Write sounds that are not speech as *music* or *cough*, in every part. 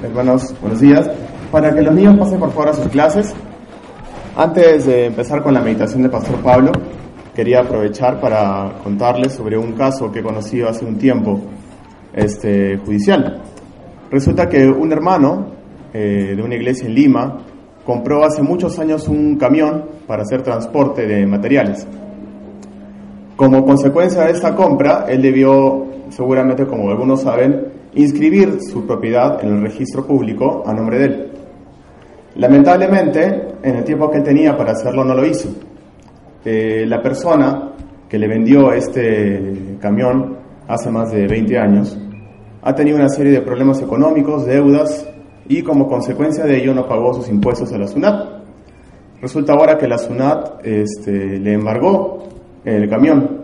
Hermanos, buenos días. Para que los niños pasen por favor a sus clases, antes de empezar con la meditación de Pastor Pablo, quería aprovechar para contarles sobre un caso que he conocido hace un tiempo este, judicial. Resulta que un hermano eh, de una iglesia en Lima compró hace muchos años un camión para hacer transporte de materiales. Como consecuencia de esta compra, él debió, seguramente como algunos saben, inscribir su propiedad en el registro público a nombre de él. Lamentablemente, en el tiempo que él tenía para hacerlo no lo hizo. Eh, la persona que le vendió este camión hace más de 20 años ha tenido una serie de problemas económicos, deudas y como consecuencia de ello no pagó sus impuestos a la SUNAT. Resulta ahora que la SUNAT este, le embargó el camión.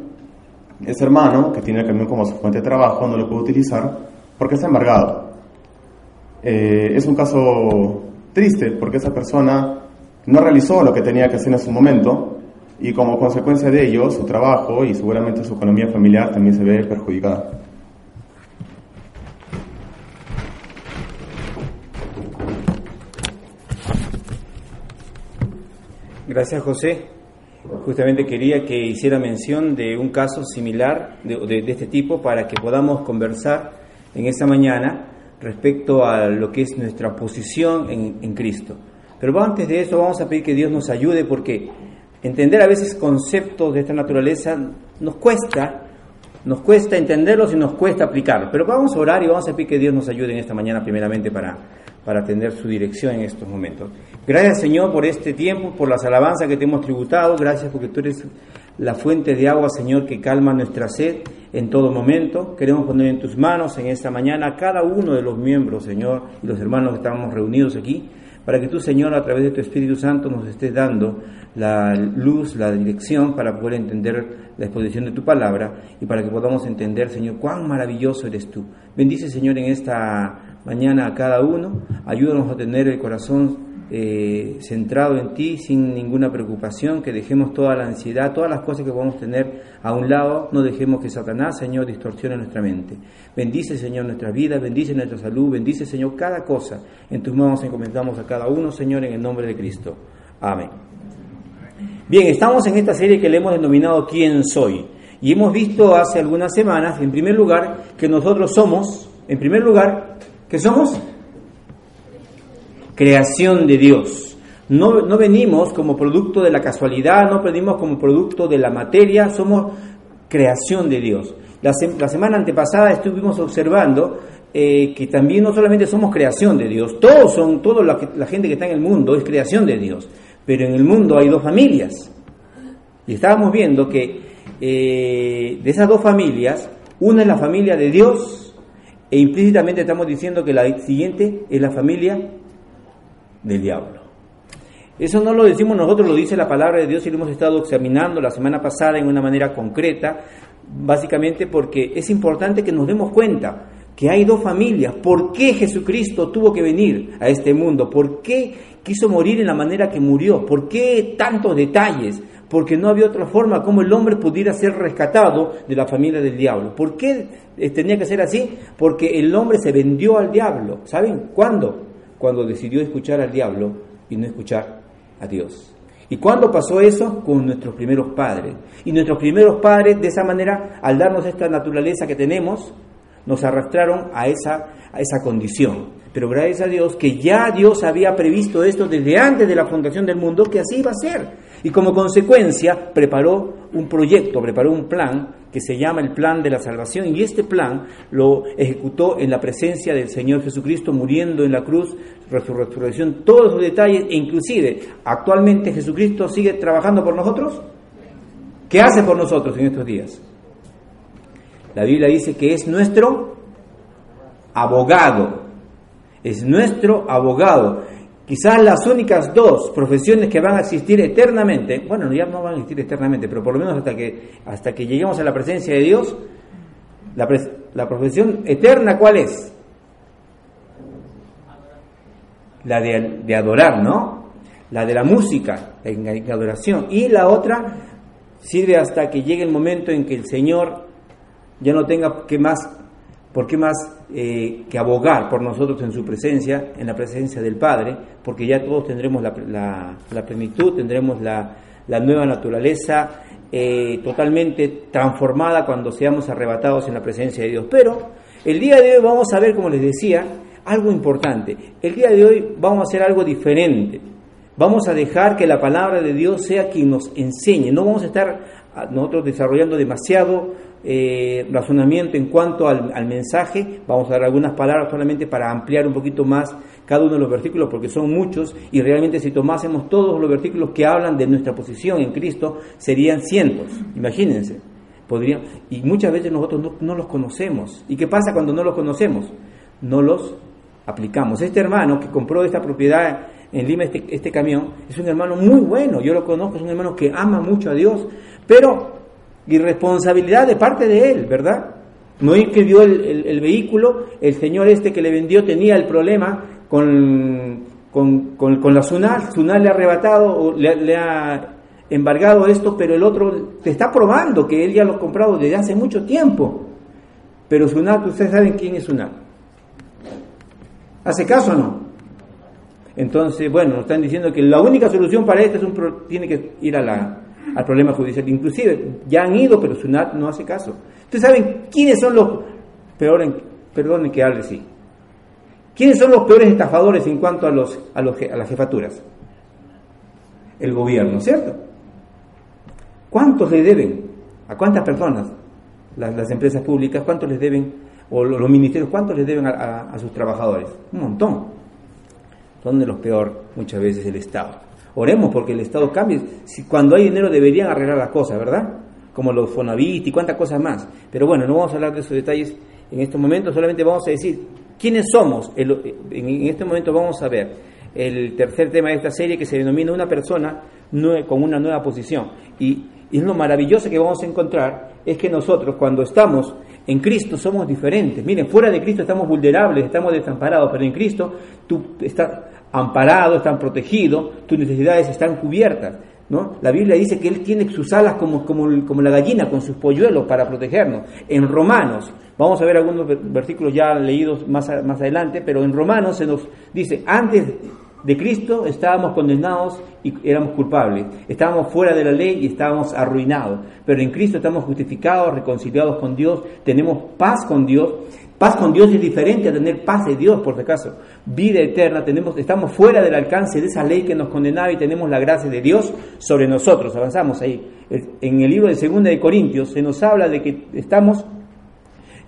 Ese hermano, que tiene el camión como su fuente de trabajo, no lo puede utilizar porque está embargado. Eh, es un caso triste porque esa persona no realizó lo que tenía que hacer en su momento y como consecuencia de ello su trabajo y seguramente su economía familiar también se ve perjudicada. Gracias José. Justamente quería que hiciera mención de un caso similar de, de, de este tipo para que podamos conversar en esta mañana respecto a lo que es nuestra posición en, en Cristo. Pero antes de eso vamos a pedir que Dios nos ayude porque entender a veces conceptos de esta naturaleza nos cuesta, nos cuesta entenderlos y nos cuesta aplicarlos. Pero vamos a orar y vamos a pedir que Dios nos ayude en esta mañana primeramente para, para atender su dirección en estos momentos. Gracias Señor por este tiempo, por las alabanzas que te hemos tributado, gracias porque tú eres la fuente de agua, Señor, que calma nuestra sed en todo momento. Queremos poner en tus manos en esta mañana a cada uno de los miembros, Señor, y los hermanos que estamos reunidos aquí, para que tú, Señor, a través de tu Espíritu Santo nos estés dando la luz, la dirección para poder entender la exposición de tu palabra y para que podamos entender, Señor, cuán maravilloso eres tú. Bendice, Señor, en esta mañana a cada uno. Ayúdanos a tener el corazón eh, centrado en ti, sin ninguna preocupación, que dejemos toda la ansiedad, todas las cosas que podemos tener a un lado, no dejemos que Satanás, Señor, distorsione nuestra mente. Bendice, Señor, nuestra vida, bendice nuestra salud, bendice, Señor, cada cosa. En tus manos encomendamos a cada uno, Señor, en el nombre de Cristo. Amén. Bien, estamos en esta serie que le hemos denominado ¿Quién soy? Y hemos visto hace algunas semanas, en primer lugar, que nosotros somos, en primer lugar, que somos creación de Dios. No, no, venimos como producto de la casualidad, no venimos como producto de la materia, somos creación de Dios. La, semana antepasada estuvimos observando eh, que también no solamente somos creación de Dios, todos son, toda la, la, gente que está en el mundo es creación de Dios, pero en el mundo hay dos familias. Y estábamos viendo que eh, de esas dos familias, una es la familia de Dios e implícitamente estamos diciendo que la siguiente es la familia del diablo. Eso no lo decimos nosotros, lo dice la palabra de Dios y lo hemos estado examinando la semana pasada en una manera concreta, básicamente porque es importante que nos demos cuenta que hay dos familias. ¿Por qué Jesucristo tuvo que venir a este mundo? ¿Por qué quiso morir en la manera que murió? ¿Por qué tantos detalles? Porque no había otra forma como el hombre pudiera ser rescatado de la familia del diablo. ¿Por qué tenía que ser así? Porque el hombre se vendió al diablo. ¿Saben cuándo? Cuando decidió escuchar al diablo y no escuchar a Dios. ¿Y cuándo pasó eso? Con nuestros primeros padres. Y nuestros primeros padres, de esa manera, al darnos esta naturaleza que tenemos, nos arrastraron a esa, a esa condición. Pero gracias a Dios que ya Dios había previsto esto desde antes de la fundación del mundo, que así iba a ser. Y como consecuencia preparó un proyecto, preparó un plan que se llama el plan de la salvación y este plan lo ejecutó en la presencia del Señor Jesucristo muriendo en la cruz, resurrección, todos los detalles e inclusive actualmente Jesucristo sigue trabajando por nosotros. ¿Qué hace por nosotros en estos días? La Biblia dice que es nuestro abogado. es nuestro abogado. Quizás las únicas dos profesiones que van a existir eternamente, bueno, ya no van a existir eternamente, pero por lo menos hasta que, hasta que lleguemos a la presencia de Dios, la, la profesión eterna, ¿cuál es? La de, adorar, ¿no? La de la música, en adoración. Y la otra sirve hasta que llegue el momento en que el Señor ya no tenga que más ¿Por qué más eh, que abogar por nosotros en su presencia, en la presencia del Padre? Porque ya todos tendremos la, plenitud, tendremos la, nueva naturaleza eh, totalmente transformada cuando seamos arrebatados en la presencia de Dios. Pero el día de hoy vamos a ver, como les decía, algo importante. El día de hoy vamos a hacer algo diferente. Vamos a dejar que la palabra de Dios sea quien nos enseñe. No vamos a estar ah, nosotros desarrollando demasiado eh, razonamiento en cuanto al, mensaje. Vamos a dar algunas palabras solamente para ampliar un poquito más cada uno de los versículos, porque son muchos, y realmente si tomásemos todos los versículos que hablan de nuestra posición en Cristo, serían cientos. Imagínense. Podrían, y muchas veces nosotros no, los conocemos. ¿Y qué pasa cuando no los conocemos? No los aplicamos. Este hermano que compró esta propiedad en Lima, este, este camión, es un hermano muy bueno, yo lo conozco, es un hermano que ama mucho a Dios, pero irresponsabilidad de parte de él, ¿verdad? No es que dio el, vehículo, el señor este que le vendió tenía el problema con, con, la SUNAL, SUNAL le ha arrebatado le, ha embargado esto, pero el otro te está probando que él ya lo ha comprado desde hace mucho tiempo. Pero SUNAL, ustedes saben quién es SUNAL. ¿Hace caso o no? Entonces, bueno, nos están diciendo que la única solución para esto es un tiene que ir a la, al problema judicial. Inclusive ya han ido, pero SUNAT no hace caso. Ustedes saben quiénes son los peores, perdonen que hable sí. ¿Quiénes son los peores estafadores en cuanto a, los, a, los, a las jefaturas? El gobierno, ¿cierto? ¿Cuántos le deben? ¿A cuántas personas? Las, empresas públicas, ¿cuántos les deben? O los, ministerios, ¿cuántos les deben a, a sus trabajadores? Un montón. Son de los peor muchas veces el Estado. Oremos porque el Estado cambie. Si, cuando hay dinero deberían arreglar las cosas, ¿verdad? Como los Fonavit y cuántas cosas más. Pero bueno, no vamos a hablar de esos detalles en este momento, solamente vamos a decir quiénes somos. En este momento vamos a ver el tercer tema de esta serie que se denomina una persona con una nueva posición. Y, y lo maravilloso que vamos a encontrar es que nosotros cuando estamos en Cristo somos diferentes. Miren, fuera de Cristo estamos vulnerables, estamos desamparados, pero en Cristo tú estás, amparado, están protegidos, tus necesidades están cubiertas. ¿no? La Biblia dice que Él tiene sus alas como, como, como la gallina con sus polluelos para protegernos. En Romanos, vamos a ver algunos versículos ya leídos más, más adelante, pero en Romanos se nos dice, antes de Cristo estábamos condenados y éramos culpables. Estábamos fuera de la ley y estábamos arruinados. Pero en Cristo estamos justificados, reconciliados con Dios, tenemos paz con Dios Paz con Dios es diferente a tener paz de Dios, por si acaso. Vida eterna, tenemos, estamos fuera del alcance de esa ley que nos condenaba y tenemos la gracia de Dios sobre nosotros. Avanzamos ahí. En el libro de Segunda de Corintios se nos habla de que estamos,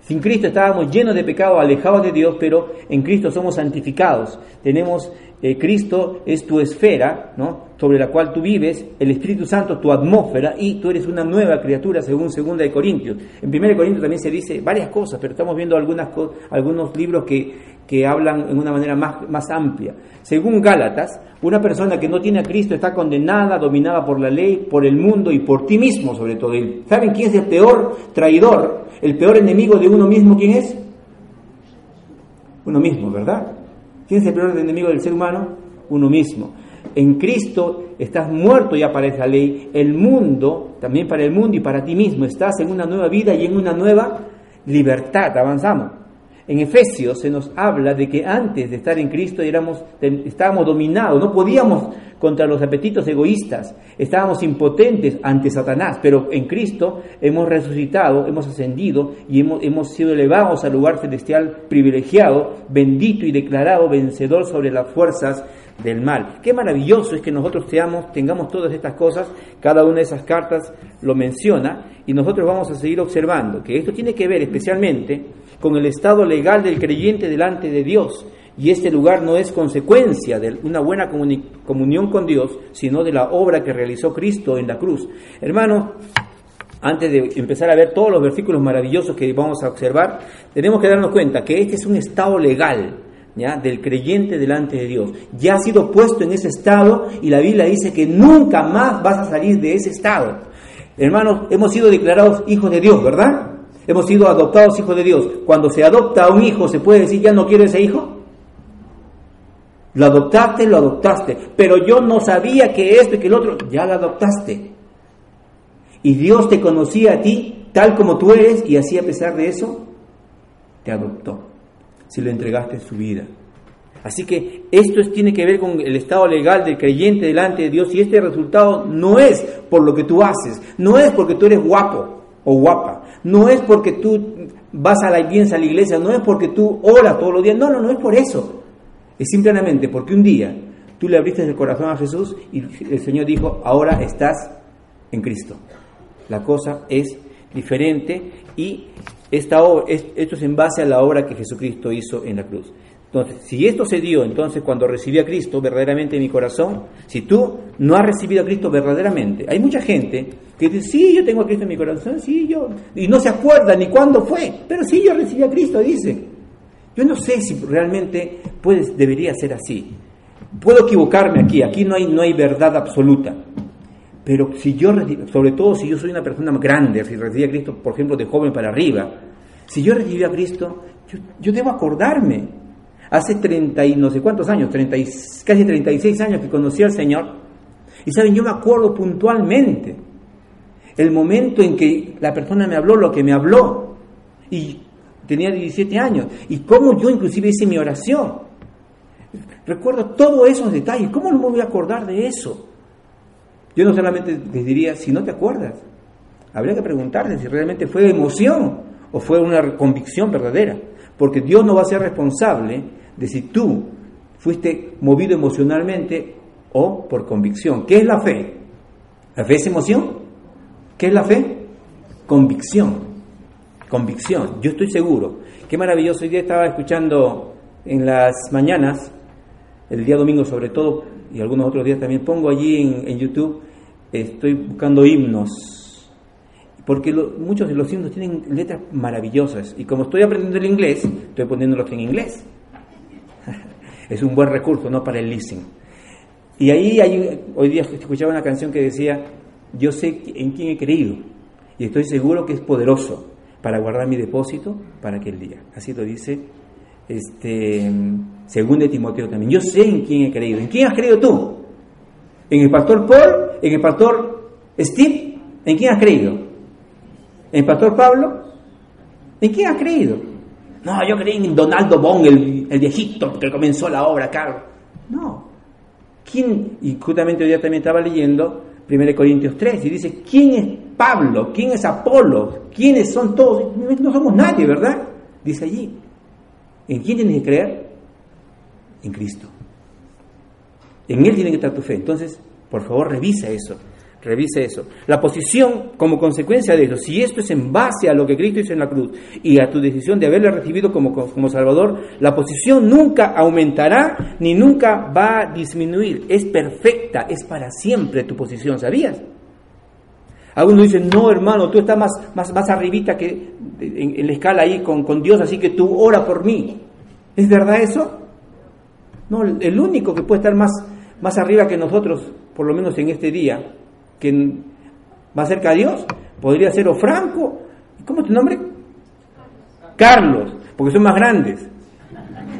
sin Cristo estábamos llenos de pecado, alejados de Dios, pero en Cristo somos santificados. Tenemos eh, Cristo es tu esfera, ¿no? sobre la cual tú vives, el Espíritu Santo tu atmósfera y tú eres una nueva criatura según segunda de Corintios. En primera de Corintios también se dice varias cosas, pero estamos viendo algunos libros que, que hablan en una manera más, más amplia. Según Gálatas, una persona que no tiene a Cristo está condenada, dominada por la ley, por el mundo y por ti mismo sobre todo. ¿Saben quién es el peor traidor, el peor enemigo de uno mismo? ¿Quién es? Uno mismo, ¿verdad? ¿Quién es el peor enemigo del ser humano? Uno mismo. En Cristo estás muerto y aparece la ley. El mundo, también para el mundo y para ti mismo, estás en una nueva vida y en una nueva libertad. Avanzamos. En Efesios se nos habla de que antes de estar en Cristo éramos, estábamos dominados, no podíamos contra los apetitos egoístas, estábamos impotentes ante Satanás, pero en Cristo hemos resucitado, hemos ascendido y hemos, hemos sido elevados al lugar celestial privilegiado, bendito y declarado vencedor sobre las fuerzas del mal. Qué maravilloso es que nosotros tengamos todas estas cosas, cada una de esas cartas lo menciona y nosotros vamos a seguir observando que esto tiene que ver especialmente con el estado legal del creyente delante de Dios. Y este lugar no es consecuencia de una buena comunión con Dios, sino de la obra que realizó Cristo en la cruz. Hermanos, antes de empezar a ver todos los versículos maravillosos que vamos a observar, tenemos que darnos cuenta que este es un estado legal, ¿ya? del creyente delante de Dios. Ya ha sido puesto en ese estado y la Biblia dice que nunca más vas a salir de ese estado. Hermanos, hemos sido declarados hijos de Dios, ¿verdad? Hemos sido adoptados hijos de Dios. Cuando se adopta a un hijo, ¿se puede decir ya no quiero ese hijo? Lo adoptaste, lo adoptaste. Pero yo no sabía que esto y que el otro, ya lo adoptaste. Y Dios te conocía a ti tal como tú eres y así a pesar de eso, te adoptó. Si lo entregaste en su vida. Así que esto tiene que ver con el estado legal del creyente delante de Dios y este resultado no es por lo que tú haces, no es porque tú eres guapo o guapa, no es porque tú vas a la, a la iglesia, no es porque tú oras todos los días, no, no, no es por eso. Es simplemente porque un día tú le abriste el corazón a Jesús y el Señor dijo, ahora estás en Cristo. La cosa es diferente y esta esto es en base a la obra que Jesucristo hizo en la cruz. Entonces, si esto se dio entonces cuando recibí a Cristo verdaderamente en mi corazón, si tú no has recibido a Cristo verdaderamente, hay mucha gente que dice, sí, yo tengo a Cristo en mi corazón, sí, yo, y no se acuerda ni cuándo fue, pero sí, yo recibí a Cristo, dice. Yo no sé si realmente puedes, debería ser así. Puedo equivocarme aquí, aquí no hay, no hay verdad absoluta. Pero si yo, sobre todo si yo soy una persona grande, si recibí a Cristo, por ejemplo, de joven para arriba, si yo recibí a Cristo, yo, debo acordarme. Hace 30 y no sé cuántos años, 30 y, casi 36 años que conocí al Señor. Y saben, yo me acuerdo puntualmente el momento en que la persona me habló lo que me habló. Y tenía 17 años, y cómo yo inclusive hice mi oración. Recuerdo todos esos detalles, ¿cómo no me voy a acordar de eso? Yo no solamente les diría, si no te acuerdas, habría que preguntarte si realmente fue emoción o fue una convicción verdadera, porque Dios no va a ser responsable de si tú fuiste movido emocionalmente o por convicción. ¿Qué es la fe? ¿La fe es emoción? ¿Qué es la fe? Convicción. Convicción, yo estoy seguro. Qué maravilloso. Hoy día estaba escuchando en las mañanas, el día domingo sobre todo, y algunos otros días también, pongo allí en, YouTube, estoy buscando himnos, porque muchos de los himnos tienen letras maravillosas, y como estoy aprendiendo el inglés, estoy poniéndolos en inglés. *laughs* es un buen recurso, ¿no? Para el listening. Y ahí hay, hoy día escuchaba una canción que decía, yo sé en quién he creído, y estoy seguro que es poderoso para guardar mi depósito para aquel día. Así lo dice este, según Timoteo también. Yo sé en quién he creído. ¿En quién has creído tú? ¿En el pastor Paul? ¿En el pastor Steve? ¿En quién has creído? ¿En el pastor Pablo? ¿En quién has creído? No, yo creí en Donaldo Bong, el, el viejito que comenzó la obra, Carlos. No. ¿Quién? Y justamente hoy día también estaba leyendo 1 Corintios 3 y dice, ¿quién es Pablo? ¿Quién es Apolo? ¿Quiénes son todos? No somos nadie, ¿verdad? Dice allí. ¿En quién tienes que creer? En Cristo. En Él tiene que estar tu fe. Entonces, por favor, revisa eso. Revisa eso. La posición como consecuencia de eso, si esto es en base a lo que Cristo hizo en la cruz y a tu decisión de haberle recibido como, como Salvador, la posición nunca aumentará ni nunca va a disminuir. Es perfecta, es para siempre tu posición, ¿sabías? Algunos dicen, no hermano, tú estás más, más, más arribita que en, la escala ahí con, con Dios, así que tú ora por mí. ¿Es verdad eso? No, el único que puede estar más, más arriba que nosotros, por lo menos en este día, que va cerca a Dios, podría ser o Franco, ¿cómo es tu nombre? Carlos, porque son más grandes.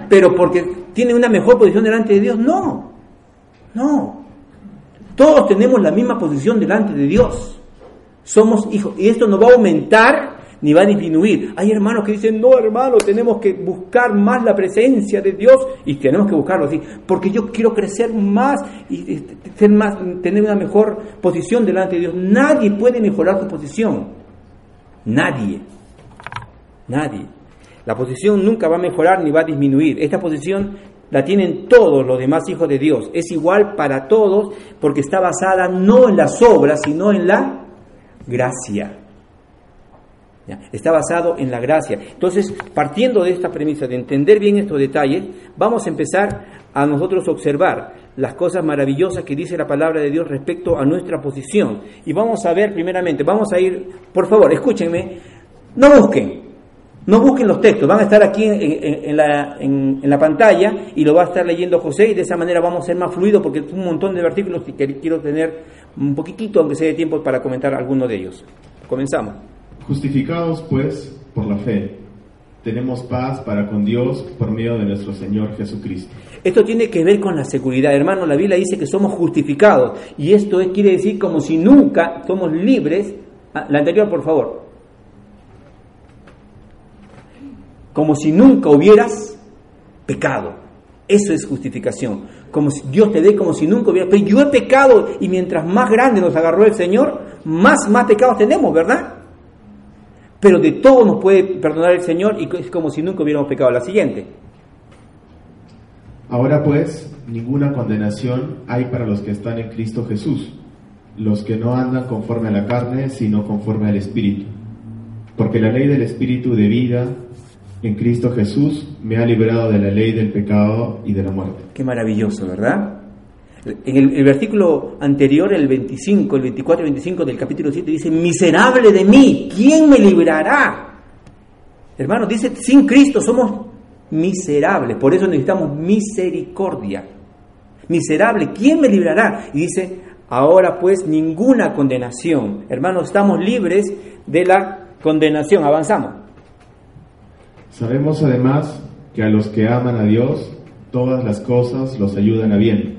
Pero porque tienen una mejor posición delante de Dios, no. No. Todos tenemos la misma posición delante de Dios. Somos hijos. Y esto no va a aumentar ni va a disminuir. Hay hermanos que dicen, no hermano, tenemos que buscar más la presencia de Dios y tenemos que buscarlo así, porque yo quiero crecer más y ser más, tener una mejor posición delante de Dios. Nadie puede mejorar tu posición. Nadie. Nadie. La posición nunca va a mejorar ni va a disminuir. Esta posición la tienen todos los demás hijos de Dios. Es igual para todos porque está basada no en las obras, sino en la gracia. Está basado en la gracia. Entonces, partiendo de esta premisa de entender bien estos detalles, vamos a empezar a nosotros observar las cosas maravillosas que dice la palabra de Dios respecto a nuestra posición. Y vamos a ver primeramente, vamos a ir, por favor, escúchenme, no busquen, No busquen los textos, van a estar aquí en, la, en, la, pantalla y lo va a estar leyendo José y de esa manera vamos a ser más fluidos porque es un montón de versículos que quiero tener un poquitito, aunque sea de tiempo, para comentar alguno de ellos. Comenzamos. Justificados pues por la fe, tenemos paz para con Dios por medio de nuestro Señor Jesucristo. Esto tiene que ver con la seguridad, hermano. La Biblia dice que somos justificados y esto quiere decir como si nunca somos libres. Ah, la anterior, por favor. como si nunca hubieras pecado. Eso es justificación. Como si Dios te dé como si nunca hubieras. Pero yo he pecado y mientras más grande nos agarró el Señor, más, más pecados tenemos, ¿verdad? Pero de todo nos puede perdonar el Señor y es como si nunca hubiéramos pecado. La siguiente. Ahora pues, ninguna condenación hay para los que están en Cristo Jesús, los que no andan conforme a la carne, sino conforme al Espíritu. Porque la ley del Espíritu de vida en Cristo Jesús me ha librado de la ley del pecado y de la muerte. Qué maravilloso, ¿verdad? En el, versículo anterior, el 25, el 24 y 25 del capítulo 7, dice, miserable de mí, ¿quién me librará? Hermanos, dice, sin Cristo somos miserables, por eso necesitamos misericordia. Miserable, ¿quién me librará? Y dice, ahora pues ninguna condenación. Hermanos, estamos libres de la condenación. Avanzamos. Sabemos además que a los que aman a Dios, todas las cosas los ayudan a bien.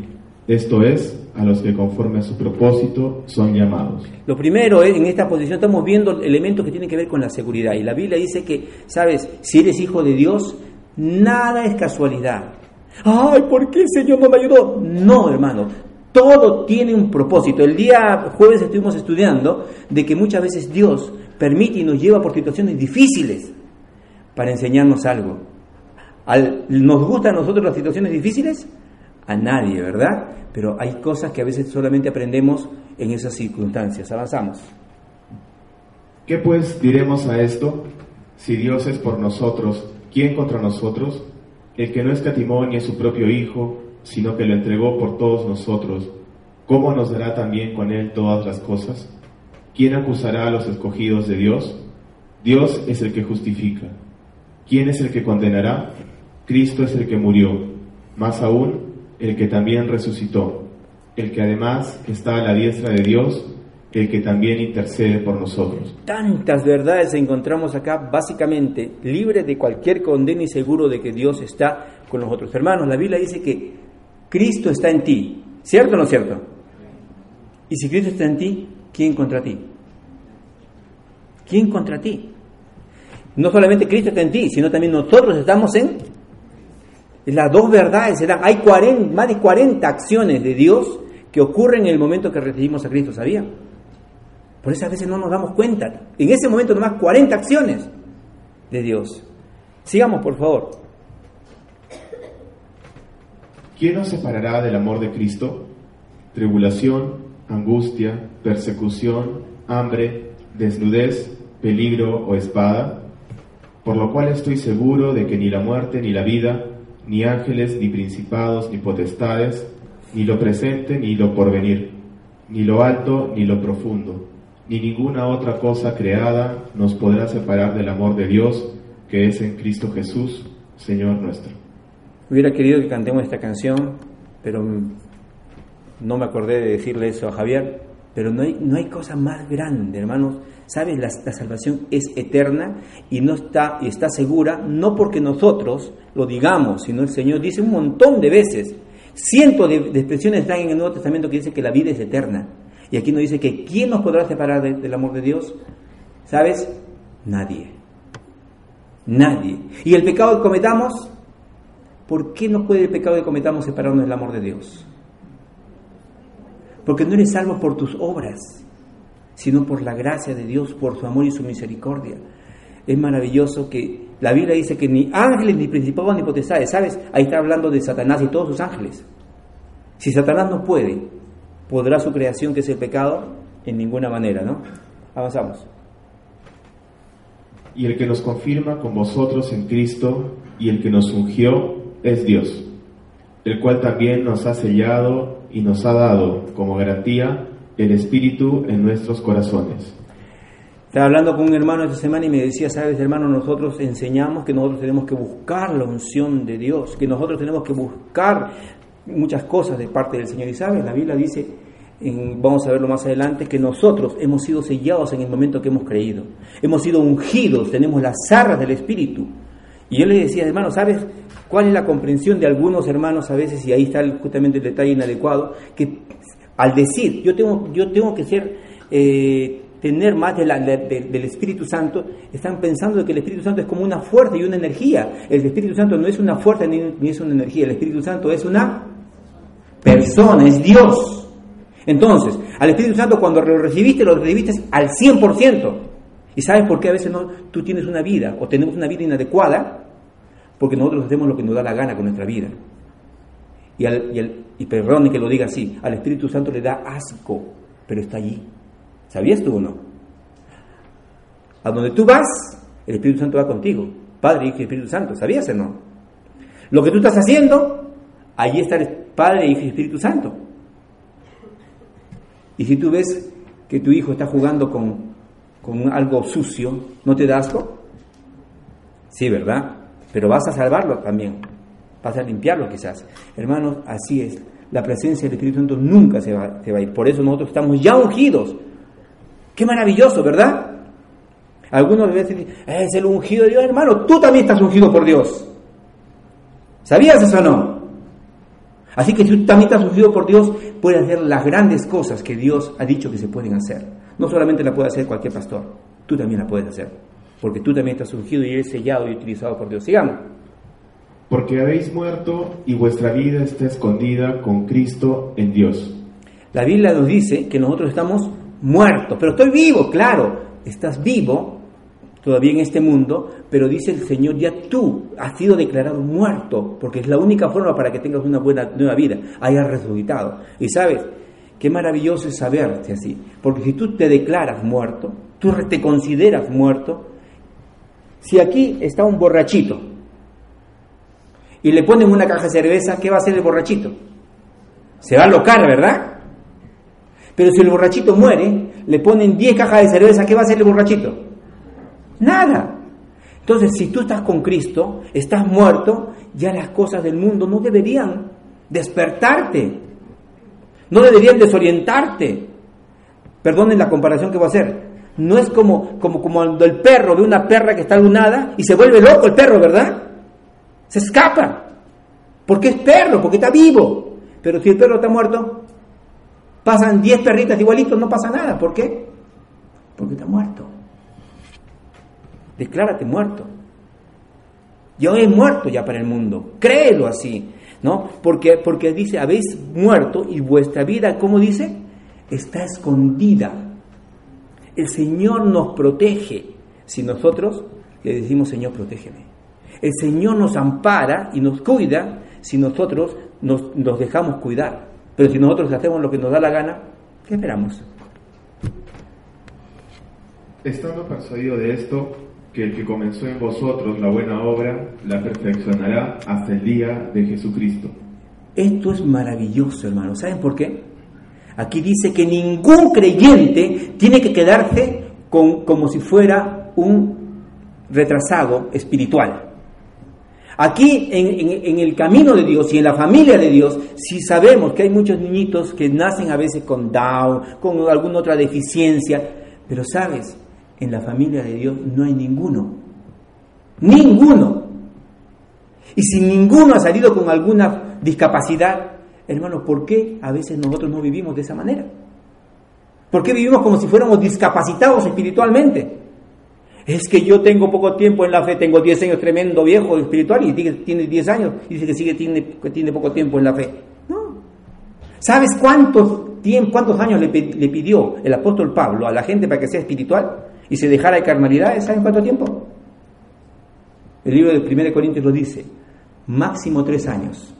Esto es, a los que conforme a su propósito son llamados. Lo primero en esta posición estamos viendo elementos que tienen que ver con la seguridad. Y la Biblia dice que, sabes, si eres hijo de Dios, nada es casualidad. Ay, ¿por qué el Señor no me ayudó? No, hermano, todo tiene un propósito. El día jueves estuvimos estudiando de que muchas veces Dios permite y nos lleva por situaciones difíciles para enseñarnos algo. ¿Nos gustan a nosotros las situaciones difíciles? A nadie, ¿verdad? Pero hay cosas que a veces solamente aprendemos en esas circunstancias. Avanzamos. ¿Qué pues diremos a esto? Si Dios es por nosotros, ¿quién contra nosotros? El que no escatimó ni a su propio Hijo, sino que lo entregó por todos nosotros, ¿cómo nos dará también con él todas las cosas? ¿Quién acusará a los escogidos de Dios? Dios es el que justifica. ¿Quién es el que condenará? Cristo es el que murió, más aún el que también resucitó, el que además está a la diestra de Dios, el que también intercede por nosotros. Tantas verdades encontramos acá, básicamente libre de cualquier condena y seguro de que Dios está con nosotros. Hermanos, la Biblia dice que Cristo está en ti, ¿cierto o no cierto? Y si Cristo está en ti, ¿quién contra ti? ¿Quién contra ti? No solamente Cristo está en ti, sino también nosotros estamos en las dos verdades. Hay 40, más de 40 acciones de Dios que ocurren en el momento que recibimos a Cristo, ¿sabía? Por eso a veces no nos damos cuenta. En ese momento nomás 40 acciones de Dios. Sigamos, por favor. ¿Quién nos separará del amor de Cristo? Tribulación, angustia, persecución, hambre, desnudez, peligro o espada por lo cual estoy seguro de que ni la muerte, ni la vida, ni ángeles, ni principados, ni potestades, ni lo presente, ni lo porvenir, ni lo alto, ni lo profundo, ni ninguna otra cosa creada nos podrá separar del amor de Dios que es en Cristo Jesús, Señor nuestro. Hubiera querido que cantemos esta canción, pero no me acordé de decirle eso a Javier, pero no hay, no hay cosa más grande, hermanos, ¿Sabes? La, salvación es eterna y no está, y está segura, no porque nosotros lo digamos, sino el Señor dice un montón de veces. Cientos de, expresiones están en el Nuevo Testamento que dice que la vida es eterna. Y aquí nos dice que ¿quién nos podrá separar del amor de Dios? ¿Sabes? Nadie. Nadie. ¿Y el pecado que cometamos? ¿Por qué no puede el pecado que cometamos separarnos del amor de Dios? Porque no eres salvo por tus obras sino por la gracia de Dios, por su amor y su misericordia. Es maravilloso que la Biblia dice que ni ángeles, ni principados, ni potestades, ¿sabes? Ahí está hablando de Satanás y todos sus ángeles. Si Satanás no puede, ¿podrá su creación, que es el pecado? En ninguna manera, ¿no? Avanzamos. Y el que nos confirma con vosotros en Cristo y el que nos ungió es Dios, el cual también nos ha sellado y nos ha dado como garantía el Espíritu en nuestros corazones. Estaba hablando con un hermano esta semana y me decía, sabes hermano, nosotros enseñamos que nosotros tenemos que buscar la unción de Dios, que nosotros tenemos que buscar muchas cosas de parte del Señor. Y sabes, la Biblia dice, vamos a verlo más adelante, que nosotros hemos sido sellados en el momento que hemos creído. Hemos sido ungidos, tenemos las arras del Espíritu. Y yo le decía, hermano, ¿sabes cuál es la comprensión de algunos hermanos a veces? Y ahí está justamente el detalle inadecuado, que al decir, yo tengo, yo tengo que ser... Eh, tener más del Espíritu Santo, están pensando que el Espíritu Santo es como una fuerza y una energía. El Espíritu Santo no es una fuerza ni, ni es una energía, el Espíritu Santo es una persona, es Dios. Entonces, al Espíritu Santo cuando lo recibiste, lo recibiste al 100%. ¿Y sabes por qué a veces no, tú tienes una vida o tenemos una vida inadecuada? Porque nosotros hacemos lo que nos da la gana con nuestra vida. Y, al, y, que lo diga así, al Espíritu Santo le da asco, pero está allí. ¿Sabías tú o no? A donde tú vas, el Espíritu Santo va contigo. Padre, Hijo y Espíritu Santo. ¿Sabías o no? Lo que tú estás haciendo, allí está el Padre, Hijo y Espíritu Santo. Y si tú ves que tu hijo está jugando con, con algo sucio, ¿no te da asco? Sí, ¿verdad? Pero vas a salvarlo también. Vas a limpiarlo quizás. Hermanos, así es. La presencia del Espíritu Santo nunca se va, a ir. Por eso nosotros estamos ya ungidos Qué maravilloso, ¿verdad? Algunos veces dicen, es el ungido de Dios, hermano, tú también estás ungido por Dios. ¿Sabías eso o no? Así que si tú también estás ungido por Dios, puedes hacer las grandes cosas que Dios ha dicho que se pueden hacer. No solamente la puede hacer cualquier pastor, tú también la puedes hacer. Porque tú también estás ungido y eres sellado y utilizado por Dios. Sigamos. Porque habéis muerto y vuestra vida está escondida con Cristo en Dios. La Biblia nos dice que nosotros estamos muerto, pero estoy vivo, claro, estás vivo todavía en este mundo, pero dice el Señor, ya tú has sido declarado muerto, porque es la única forma para que tengas una buena nueva vida, hayas resucitado. Y sabes, qué maravilloso es saberte así, porque si tú te declaras muerto, tú te consideras muerto, si aquí está un borrachito y le ponen una caja de cerveza, ¿qué va a hacer el borrachito? Se va a locar, ¿verdad? Pero si el borrachito muere, le ponen 10 cajas de cerveza, ¿qué va a hacer el borrachito? Nada. Entonces, si tú estás con Cristo, estás muerto, ya las cosas del mundo no deberían despertarte, no deberían desorientarte. Perdonen la comparación que voy a hacer. No es como, como, como cuando el perro ve una perra que está lunada y se vuelve loco el perro, ¿verdad? Se escapa. Porque es perro, porque está vivo. Pero si el perro está muerto, Pasan 10 perritas igualitos, no pasa nada. ¿Por qué? Porque está muerto. Declárate muerto. Yo he muerto ya para el mundo. Créelo así. ¿No? Porque, porque dice, habéis muerto y vuestra vida, ¿cómo dice? Está escondida. El Señor nos protege si nosotros le decimos, Señor, protégeme. El Señor nos ampara y nos cuida si nosotros nos, nos dejamos cuidar. Pero si nosotros hacemos lo que nos da la gana, ¿qué esperamos? Estando persuadido de esto, que el que comenzó en vosotros la buena obra, la perfeccionará hasta el día de Jesucristo. Esto es maravilloso, hermano. ¿Saben por qué? Aquí dice que ningún creyente tiene que quedarse con, como si fuera un retrasado espiritual. Aquí en, el camino de Dios y en la familia de Dios, si sabemos que hay muchos niñitos que nacen a veces con Down, con alguna otra deficiencia, pero sabes, en la familia de Dios no hay ninguno. Ninguno. Y si ninguno ha salido con alguna discapacidad, hermano, ¿por qué a veces nosotros no vivimos de esa manera? ¿Por qué vivimos como si fuéramos discapacitados espiritualmente? Es que yo tengo poco tiempo en la fe, tengo 10 años tremendo viejo espiritual y tiene 10 años y dice que sigue tiene, tiene poco tiempo en la fe. No. ¿Sabes cuántos, cuántos años le, pidió el apóstol Pablo a la gente para que sea espiritual y se dejara de carnalidades? ¿Saben cuánto tiempo? El libro de 1 Corintios lo dice, máximo tres años.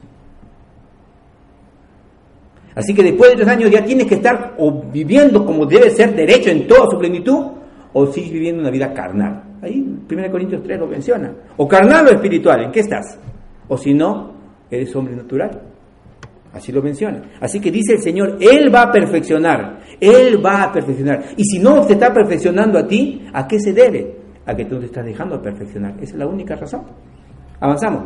Así que después de tres años ya tienes que estar o viviendo como debe ser derecho en toda su plenitud, o sigues viviendo una vida carnal. Ahí 1 Corintios 3 lo menciona. O carnal o espiritual, ¿en qué estás? O si no, eres hombre natural. Así lo menciona. Así que dice el Señor, Él va a perfeccionar, Él va a perfeccionar. Y si no te está perfeccionando a ti, ¿a qué se debe? A que tú te estás dejando perfeccionar. Esa es la única razón. Avanzamos.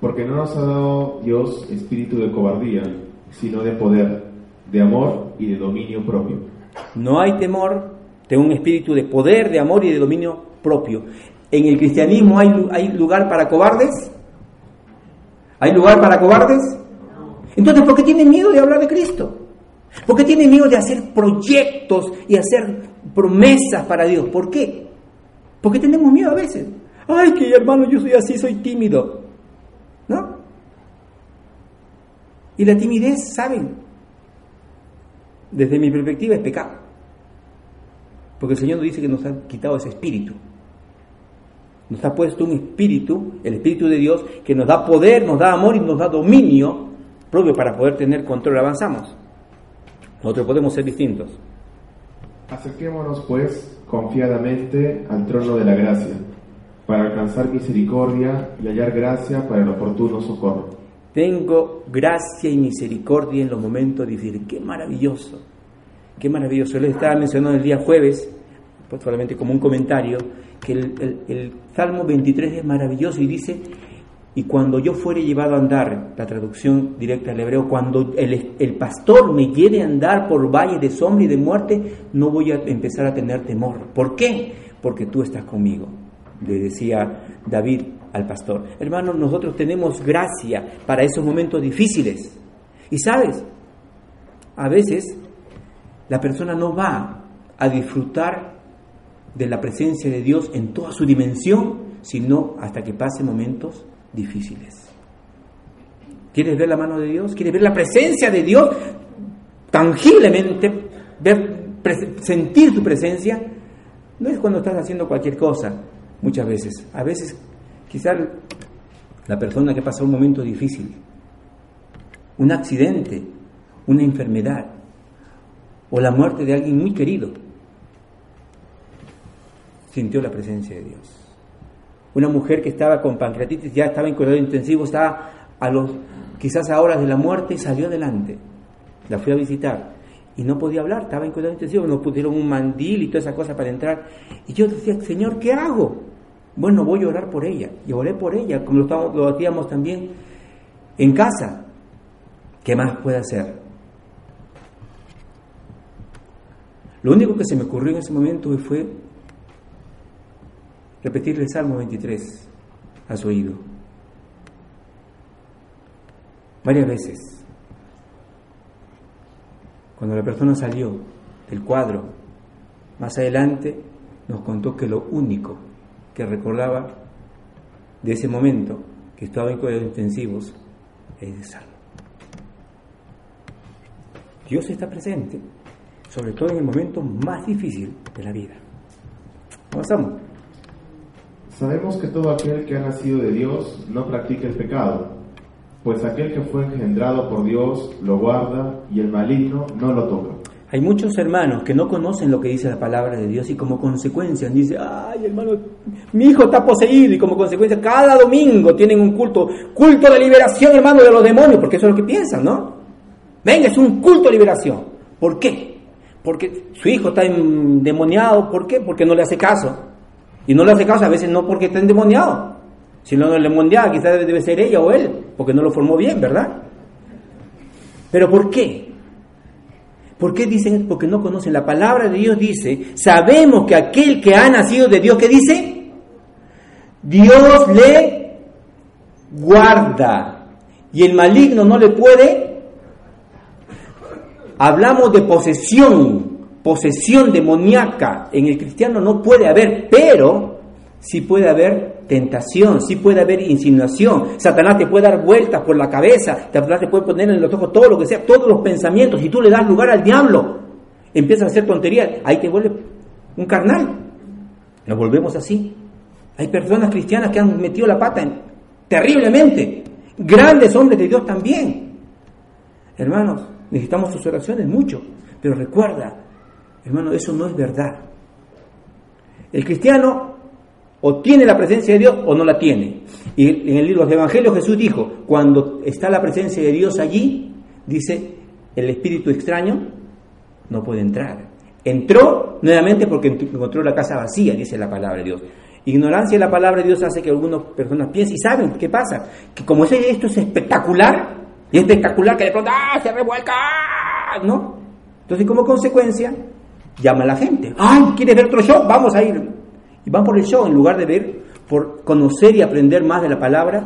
Porque no nos ha dado Dios espíritu de cobardía, sino de poder, de amor y de dominio propio. No hay temor, tengo un espíritu de poder, de amor y de dominio propio. ¿En el cristianismo hay, hay lugar para cobardes? ¿Hay lugar para cobardes? Entonces, ¿por qué tienen miedo de hablar de Cristo? ¿Por qué tienen miedo de hacer proyectos y hacer promesas para Dios? ¿Por qué? Porque tenemos miedo a veces. Ay, que hermano, yo soy así, soy tímido. ¿No? Y la timidez, ¿saben? Desde mi perspectiva es pecado. Porque el Señor nos dice que nos ha quitado ese espíritu. Nos ha puesto un espíritu, el espíritu de Dios, que nos da poder, nos da amor y nos da dominio propio para poder tener control. Avanzamos. Nosotros podemos ser distintos. Acerquémonos pues confiadamente al trono de la gracia, para alcanzar misericordia y hallar gracia para el oportuno socorro. Tengo gracia y misericordia en los momentos difíciles. Qué maravilloso, qué maravilloso. Les estaba mencionando el día jueves, pues solamente como un comentario, que el, Salmo 23 es maravilloso y dice, y cuando yo fuere llevado a andar, la traducción directa al hebreo, cuando el, el, pastor me lleve a andar por valle de sombra y de muerte, no voy a empezar a tener temor. ¿Por qué? Porque tú estás conmigo, le decía David al pastor. Hermanos, nosotros tenemos gracia para esos momentos difíciles. Y sabes, a veces la persona no va a disfrutar de la presencia de Dios en toda su dimensión, sino hasta que pase momentos difíciles. ¿Quieres ver la mano de Dios? ¿Quieres ver la presencia de Dios tangiblemente? Ver, sentir su presencia. No es cuando estás haciendo cualquier cosa, muchas veces. A veces, quizás la persona que pasa un momento difícil, un accidente, una enfermedad o la muerte de alguien muy querido, sintió la presencia de Dios. Una mujer que estaba con pancreatitis, ya estaba en cuidado intensivo, estaba a los, quizás a horas de la muerte y salió adelante. La fui a visitar y no podía hablar, estaba en cuidado intensivo, nos pusieron un mandil y toda esa cosa para entrar. Y yo decía, Señor, ¿qué hago? Bueno, voy a orar por ella. Y oré por ella, como lo, lo hacíamos también en casa. ¿Qué más puede hacer? Lo único que se me ocurrió en ese momento fue repetirle Salmo 23 a su oído. Varias veces. Cuando la persona salió del cuadro, más adelante nos contó que lo único que recordaba de ese momento, que estaba en cuidados intensivos, es el Salmo. Dios está presente, sobre todo en el momento más difícil de la vida. Avanzamos. Sabemos que todo aquel que ha nacido de Dios no practica el pecado, pues aquel que fue engendrado por Dios lo guarda y el maligno no lo toca. Hay muchos hermanos que no conocen lo que dice la palabra de Dios y como consecuencia dicen, ay hermano, mi hijo está poseído y como consecuencia cada domingo tienen un culto, culto de liberación hermano de los demonios, porque eso es lo que piensan, ¿no? Venga, es un culto de liberación. ¿Por qué? Porque su hijo está endemoniado, ¿por qué? Porque no le hace caso. Y no le hace caso a veces no porque está endemoniado. Si no le endemoniado quizás debe ser ella o él, porque no lo formó bien, ¿verdad? Pero ¿por qué? ¿Por qué dicen? Porque no conocen. La palabra de Dios dice, sabemos que aquel que ha nacido de Dios, ¿qué dice? Dios le guarda. Y el maligno no le puede. Hablamos de posesión posesión demoníaca en el cristiano no puede haber, pero sí puede haber tentación, sí puede haber insinuación. Satanás te puede dar vueltas por la cabeza, Satanás te puede poner en los ojos todo lo que sea, todos los pensamientos, y tú le das lugar al diablo, empiezas a hacer tonterías, ahí te vuelve un carnal. Nos volvemos así. Hay personas cristianas que han metido la pata en, terriblemente, grandes hombres de Dios también. Hermanos, necesitamos sus oraciones mucho, pero recuerda, Hermano, eso no es verdad. El cristiano O tiene la presencia de Dios o no la tiene. Y en el libro de los Evangelios Jesús dijo, cuando está la presencia de Dios allí, dice, el espíritu extraño no puede entrar. Entró nuevamente porque encontró la casa vacía, dice la palabra de Dios. Ignorancia de la palabra de Dios hace que algunas personas piensen y saben qué pasa. Que como esto es espectacular, y es espectacular que de pronto ¡ah! se revuelca, ¿no? Entonces, como consecuencia, llama a la gente. ¡Ay! ¿Quieres ver otro show? Vamos a ir. Y van por el show en lugar de ver, por conocer y aprender más de la palabra,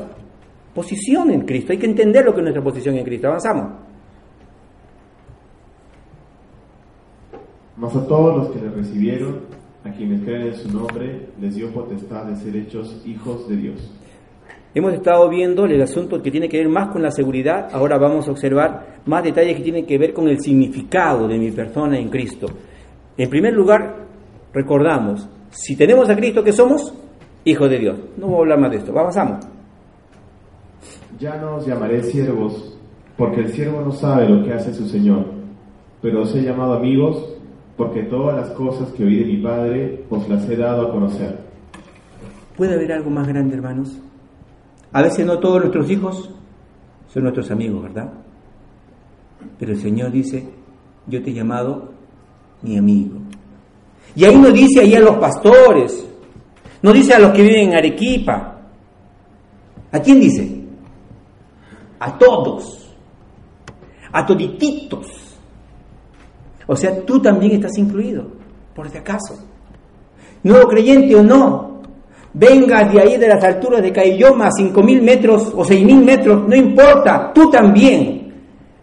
posición en Cristo. Hay que entender lo que es nuestra posición en Cristo. Avanzamos. Mas a todos los que le recibieron, a quienes creen en su nombre, les dio potestad de ser hechos hijos de Dios. Hemos estado viendo el asunto que tiene que ver más con la seguridad, ahora vamos a observar más detalles que tienen que ver con el significado de mi persona en Cristo. En primer lugar, recordamos, si tenemos a Cristo, que somos? Hijos de Dios. No voy a hablar más de esto, avanzamos. Ya no os llamaré siervos, porque el siervo no sabe lo que hace su Señor, pero os he llamado amigos, porque todas las cosas que oí de mi Padre os las he dado a conocer. ¿Puede haber algo más grande, hermanos? A veces no todos nuestros hijos son nuestros amigos, ¿verdad? Pero el Señor dice, yo te he llamado mi amigo. Y ahí no dice ahí a los pastores, no dice a los que viven en Arequipa. ¿A quién dice? A todos, a todititos. O sea, tú también estás incluido, por si acaso. Nuevo creyente o no, vengas de ahí de las alturas de Cailloma, cinco mil metros o seis mil metros, no importa, tú también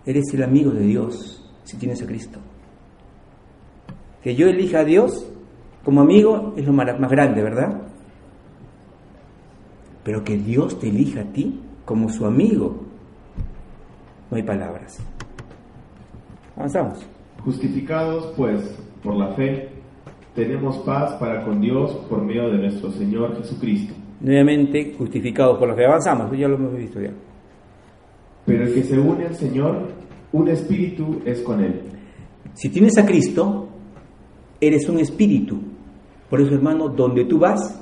eres el amigo de Dios si tienes a Cristo. Que yo elija a Dios como amigo es lo más grande, ¿verdad? Pero que Dios te elija a ti como su amigo, no hay palabras. Avanzamos. Justificados, pues, por la fe, tenemos paz para con Dios por medio de nuestro Señor Jesucristo. Nuevamente justificados por la fe. Avanzamos, ya lo hemos visto ya. Pero el que se une al Señor, un espíritu es con Él. Si tienes a Cristo, eres un espíritu. Por eso, hermano, donde tú vas,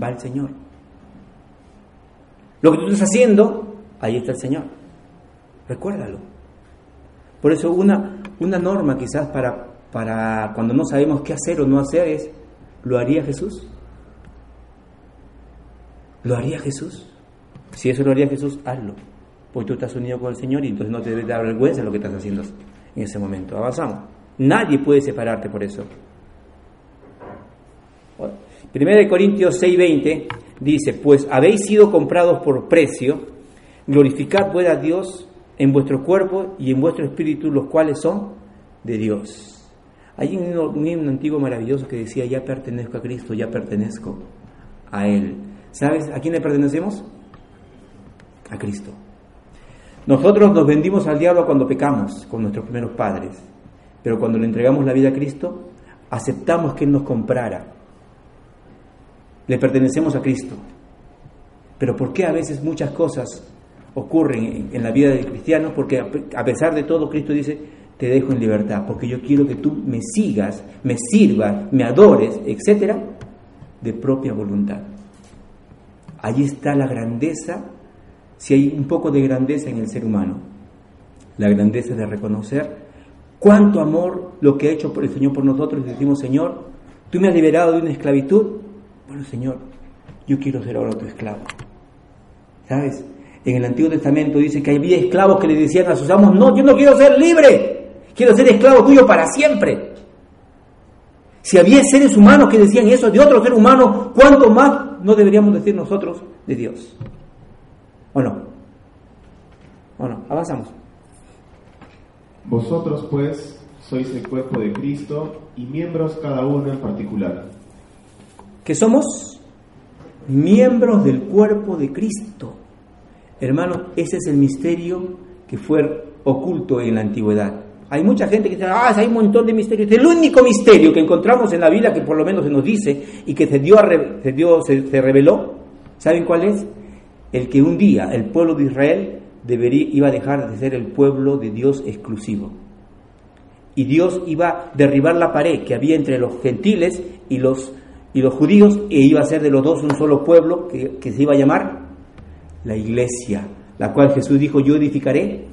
va el Señor. Lo que tú estás haciendo, ahí está el Señor. Recuérdalo. Por eso una, una norma quizás para para cuando no sabemos qué hacer o no hacer es, ¿lo haría Jesús? ¿Lo haría Jesús? Si eso lo haría Jesús, hazlo. Porque tú estás unido con el Señor y entonces no te debe dar vergüenza lo que estás haciendo en ese momento. Avanzamos. Nadie puede separarte por eso. Primera de Corintios 6:20 dice, pues habéis sido comprados por precio, glorificad pues a Dios en vuestro cuerpo y en vuestro espíritu, los cuales son de Dios. Hay un himno antiguo maravilloso que decía, ya pertenezco a Cristo, ya pertenezco a Él. ¿Sabes a quién le pertenecemos? A Cristo. Nosotros nos vendimos al diablo cuando pecamos con nuestros primeros padres, pero cuando le entregamos la vida a Cristo, aceptamos que Él nos comprara. Le pertenecemos a Cristo. Pero ¿por qué a veces muchas cosas ocurren en la vida del cristiano? Porque a pesar de todo, Cristo dice, te dejo en libertad, porque yo quiero que tú me sigas, me sirvas, me adores, etcétera, de propia voluntad. Allí está la grandeza, si hay un poco de grandeza en el ser humano, la grandeza de reconocer cuánto amor lo que ha hecho el Señor por nosotros y decimos, Señor, tú me has liberado de una esclavitud, bueno, Señor, yo quiero ser ahora tu esclavo. ¿Sabes? En el Antiguo Testamento dice que había esclavos que le decían a sus amos, no, yo no quiero ser libre, quiero ser esclavo tuyo para siempre. Si había seres humanos que decían eso de otro ser humano, ¿cuánto más no deberíamos decir nosotros de Dios? ¿O no? ¿O no? Avanzamos. Vosotros pues sois el cuerpo de Cristo y miembros cada uno en particular. ¿Qué somos? Miembros del cuerpo de Cristo. Hermano, ese es el misterio que fue oculto en la antigüedad. Hay mucha gente que dice, ah, hay un montón de misterios. El único misterio que encontramos en la Biblia, que por lo menos se nos dice y que se, dio, se, reveló, ¿saben cuál es? El que un día el pueblo de Israel debería, iba a dejar de ser el pueblo de Dios exclusivo. Y Dios iba a derribar la pared que había entre los gentiles y los, y los judíos, e iba a ser de los dos un solo pueblo que, que se iba a llamar la iglesia, la cual Jesús dijo, yo edificaré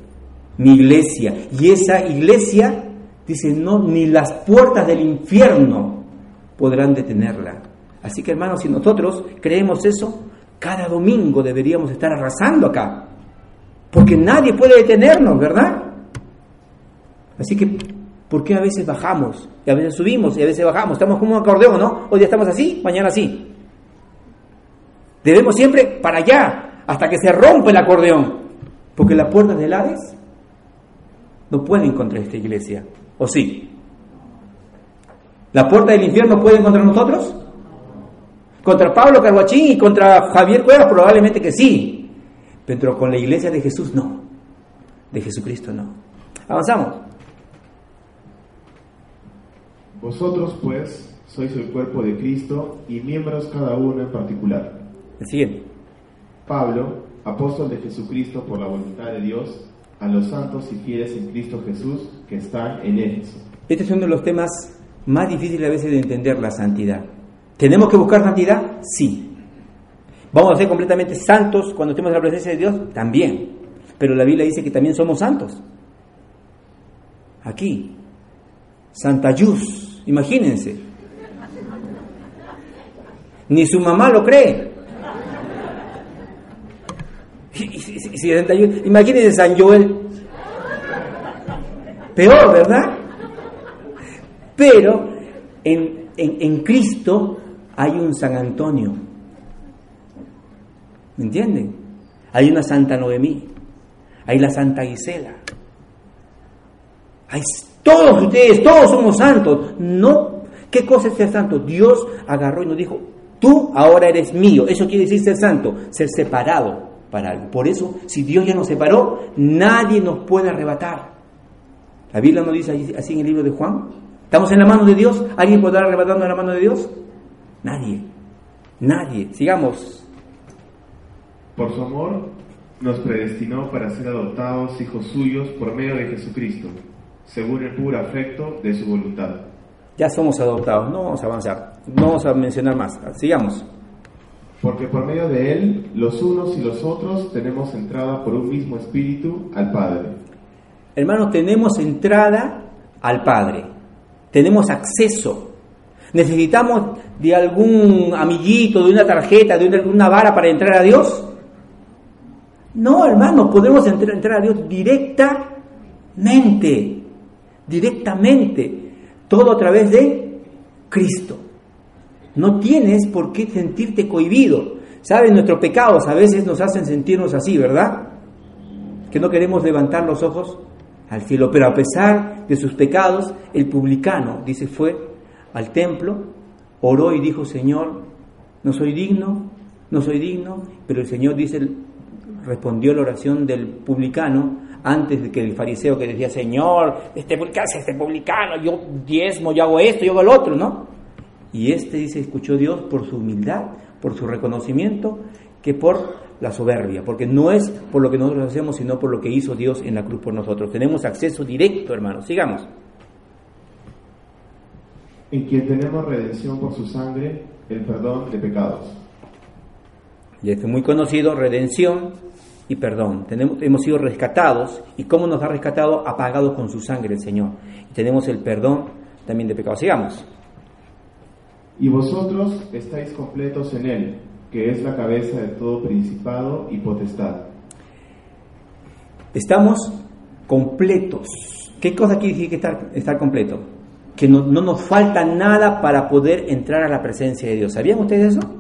mi iglesia. Y esa iglesia, dice, no, ni las puertas del infierno podrán detenerla. Así que hermanos, si nosotros creemos eso, cada domingo deberíamos estar arrasando acá. Porque nadie puede detenernos, ¿verdad? Así que, ¿por qué a veces bajamos? Y a veces subimos y a veces bajamos. Estamos como un acordeón, ¿no? Hoy día estamos así, mañana así. Debemos siempre para allá, hasta que se rompe el acordeón. Porque las puertas del Hades no pueden contra esta iglesia. ¿O sí? ¿La puerta del infierno pueden contra nosotros? Contra Pablo Carguachín y contra Javier Cuevas probablemente que sí. Pero con la iglesia de Jesús no. De Jesucristo no. Avanzamos. Vosotros, pues, sois el cuerpo de Cristo y miembros cada uno en particular. El siguiente. Pablo, apóstol de Jesucristo por la voluntad de Dios, a los santos y fieles en Cristo Jesús que están en Éfeso. Este es uno de los temas más difíciles a veces de entender, la santidad. ¿Tenemos que buscar santidad? Sí. ¿Vamos a ser completamente santos cuando estemos en la presencia de Dios? También. Pero la Biblia dice que también somos santos. Aquí. Santa Yus. Imagínense. Ni su mamá lo cree. Imagínense San Joel. Peor, ¿verdad? Pero en, en, en Cristo hay un San Antonio. ¿Me entienden? Hay una Santa Noemí. Hay la Santa Gisela. Hay todos ustedes, todos somos santos. No, ¿qué cosa es ser santo? Dios agarró y nos dijo, tú ahora eres mío. Eso quiere decir ser santo, ser separado para algo. Por eso, si Dios ya nos separó, nadie nos puede arrebatar. La Biblia nos dice así en el libro de Juan. ¿Estamos en la mano de Dios? ¿Alguien podrá arrebatarnos en la mano de Dios? Nadie. Nadie. Sigamos. Por su amor nos predestinó para ser adoptados hijos suyos por medio de Jesucristo, según el puro afecto de su voluntad. Ya somos adoptados, no vamos a avanzar, no vamos a mencionar más, sigamos. Porque por medio de Él, los unos y los otros tenemos entrada por un mismo espíritu al Padre. Hermanos, tenemos entrada al Padre, tenemos acceso. ¿Necesitamos de algún amiguito, de una tarjeta, de una, vara para entrar a Dios? No, hermanos, podemos entrar, entrar a Dios directamente, directamente, todo a través de Cristo. No tienes por qué sentirte cohibido. ¿Sabes? Nuestros pecados a veces nos hacen sentirnos así, ¿verdad? Que no queremos levantar los ojos al cielo. Pero a pesar de sus pecados, el publicano, dice, fue al templo, oró y dijo, Señor, no soy digno, no soy digno, pero el Señor dice, respondió la oración del publicano antes de que el fariseo que decía, Señor, este, ¿qué hace este publicano? Yo diezmo, yo hago esto, yo hago el otro, ¿no? Y este dice, escuchó Dios por su humildad, por su reconocimiento, que por la soberbia, porque no es por lo que nosotros hacemos, sino por lo que hizo Dios en la cruz por nosotros. Tenemos acceso directo, hermanos. Sigamos. En quien tenemos redención por su sangre, el perdón de pecados. Y es muy conocido, redención y perdón. Tenemos, hemos sido rescatados, y cómo nos ha rescatado, apagados con su sangre el Señor. Y tenemos el perdón también de pecados. Sigamos. Y vosotros estáis completos en Él, que es la cabeza de todo principado y potestad. Estamos completos. ¿Qué cosa quiere decir que estar, estar completo? Que no, no nos falta nada para poder entrar a la presencia de Dios. ¿Sabían ustedes eso?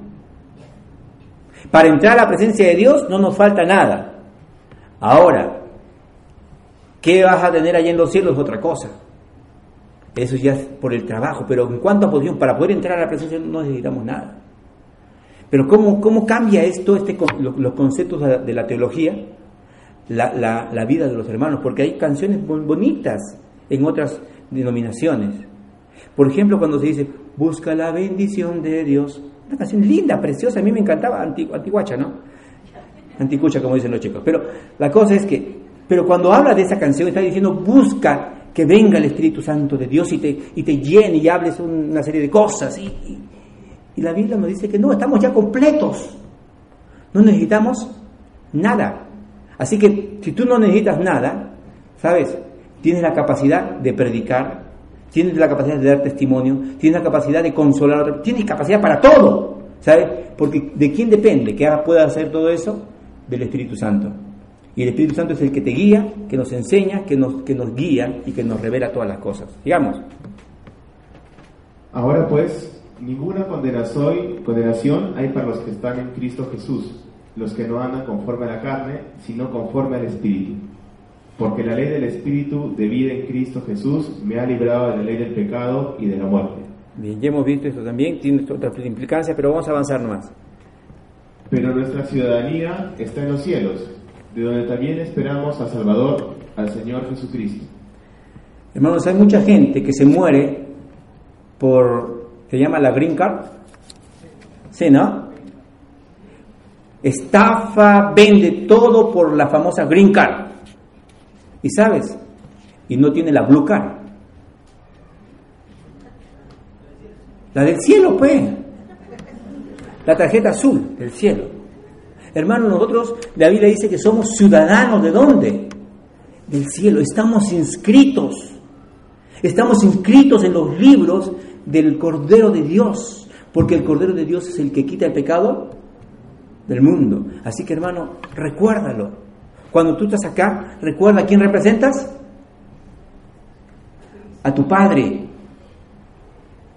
Para entrar a la presencia de Dios no nos falta nada. Ahora, ¿qué vas a tener allá en los cielos? Otra cosa. Eso ya es por el trabajo, pero en cuanto a posición, para poder entrar a la presencia no necesitamos nada. Pero ¿cómo, cómo cambia esto, este, los, conceptos de la teología, la, la, la, vida de los hermanos? Porque hay canciones bonitas en otras denominaciones. Por ejemplo, cuando se dice, busca la bendición de Dios. Una canción linda, preciosa, a mí me encantaba, antiguacha, ¿no? Anticucha, como dicen los chicos. Pero la cosa es que, pero cuando habla de esa canción, está diciendo, busca que venga el Espíritu Santo de Dios y te, y te llene y hables una serie de cosas. Y, Y la Biblia nos dice que no, estamos ya completos. No necesitamos nada. Así que si tú no necesitas nada, ¿sabes? Tienes la capacidad de predicar, tienes la capacidad de dar testimonio, tienes la capacidad de consolar a tienes capacidad para todo, ¿sabes? Porque ¿de quién depende que pueda hacer todo eso? Del Espíritu Santo. Y el Espíritu Santo es el que te guía, que nos enseña, que nos, que nos guía y que nos revela todas las cosas. Digamos. Ahora pues, ninguna condenación hay para los que están en Cristo Jesús, los que no andan conforme a la carne, sino conforme al Espíritu. Porque la ley del Espíritu de vida en Cristo Jesús me ha librado de la ley del pecado y de la muerte. Bien, ya hemos visto esto también, tiene otras implicancias, pero vamos a avanzar más. Pero nuestra ciudadanía está en los cielos, de donde también esperamos a Salvador, al Señor Jesucristo. Hermanos, hay mucha gente que se muere por, se llama la green card, ¿sí, no? Estafa, vende todo por la famosa green card. ¿Y sabes? Y no tiene la blue card. La del cielo, pues. La tarjeta azul del cielo. Hermano, nosotros, la Biblia dice que somos ciudadanos de dónde? Del cielo. Estamos inscritos. Estamos inscritos en los libros del Cordero de Dios. Porque el Cordero de Dios es el que quita el pecado del mundo. Así que hermano, recuérdalo. Cuando tú estás acá, recuerda a quién representas. A tu Padre,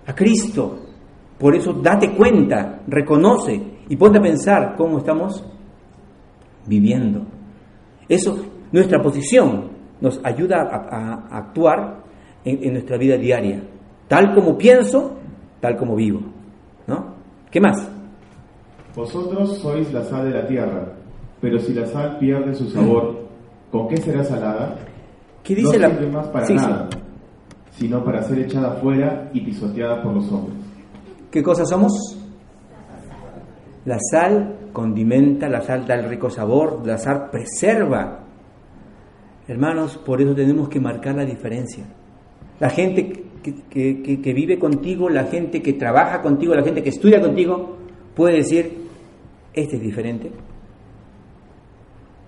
a Cristo. Por eso date cuenta, reconoce y ponte a pensar cómo estamos viviendo. Eso, nuestra posición, nos ayuda a, actuar en, en, nuestra vida diaria. Tal como pienso, tal como vivo. ¿No? ¿Qué más? Vosotros sois la sal de la tierra, pero si la sal pierde su sabor, ¿con qué será salada? ¿Qué dice no la sirve más para Sí, sí. nada, sino para ser echada fuera y pisoteada por los hombres. ¿Qué cosa somos? La sal condimenta, la sal da el rico sabor, la sal preserva. Hermanos, por eso tenemos que marcar la diferencia. La gente que, que- que- que vive contigo, la gente que trabaja contigo, la gente que estudia contigo, puede decir, este es diferente.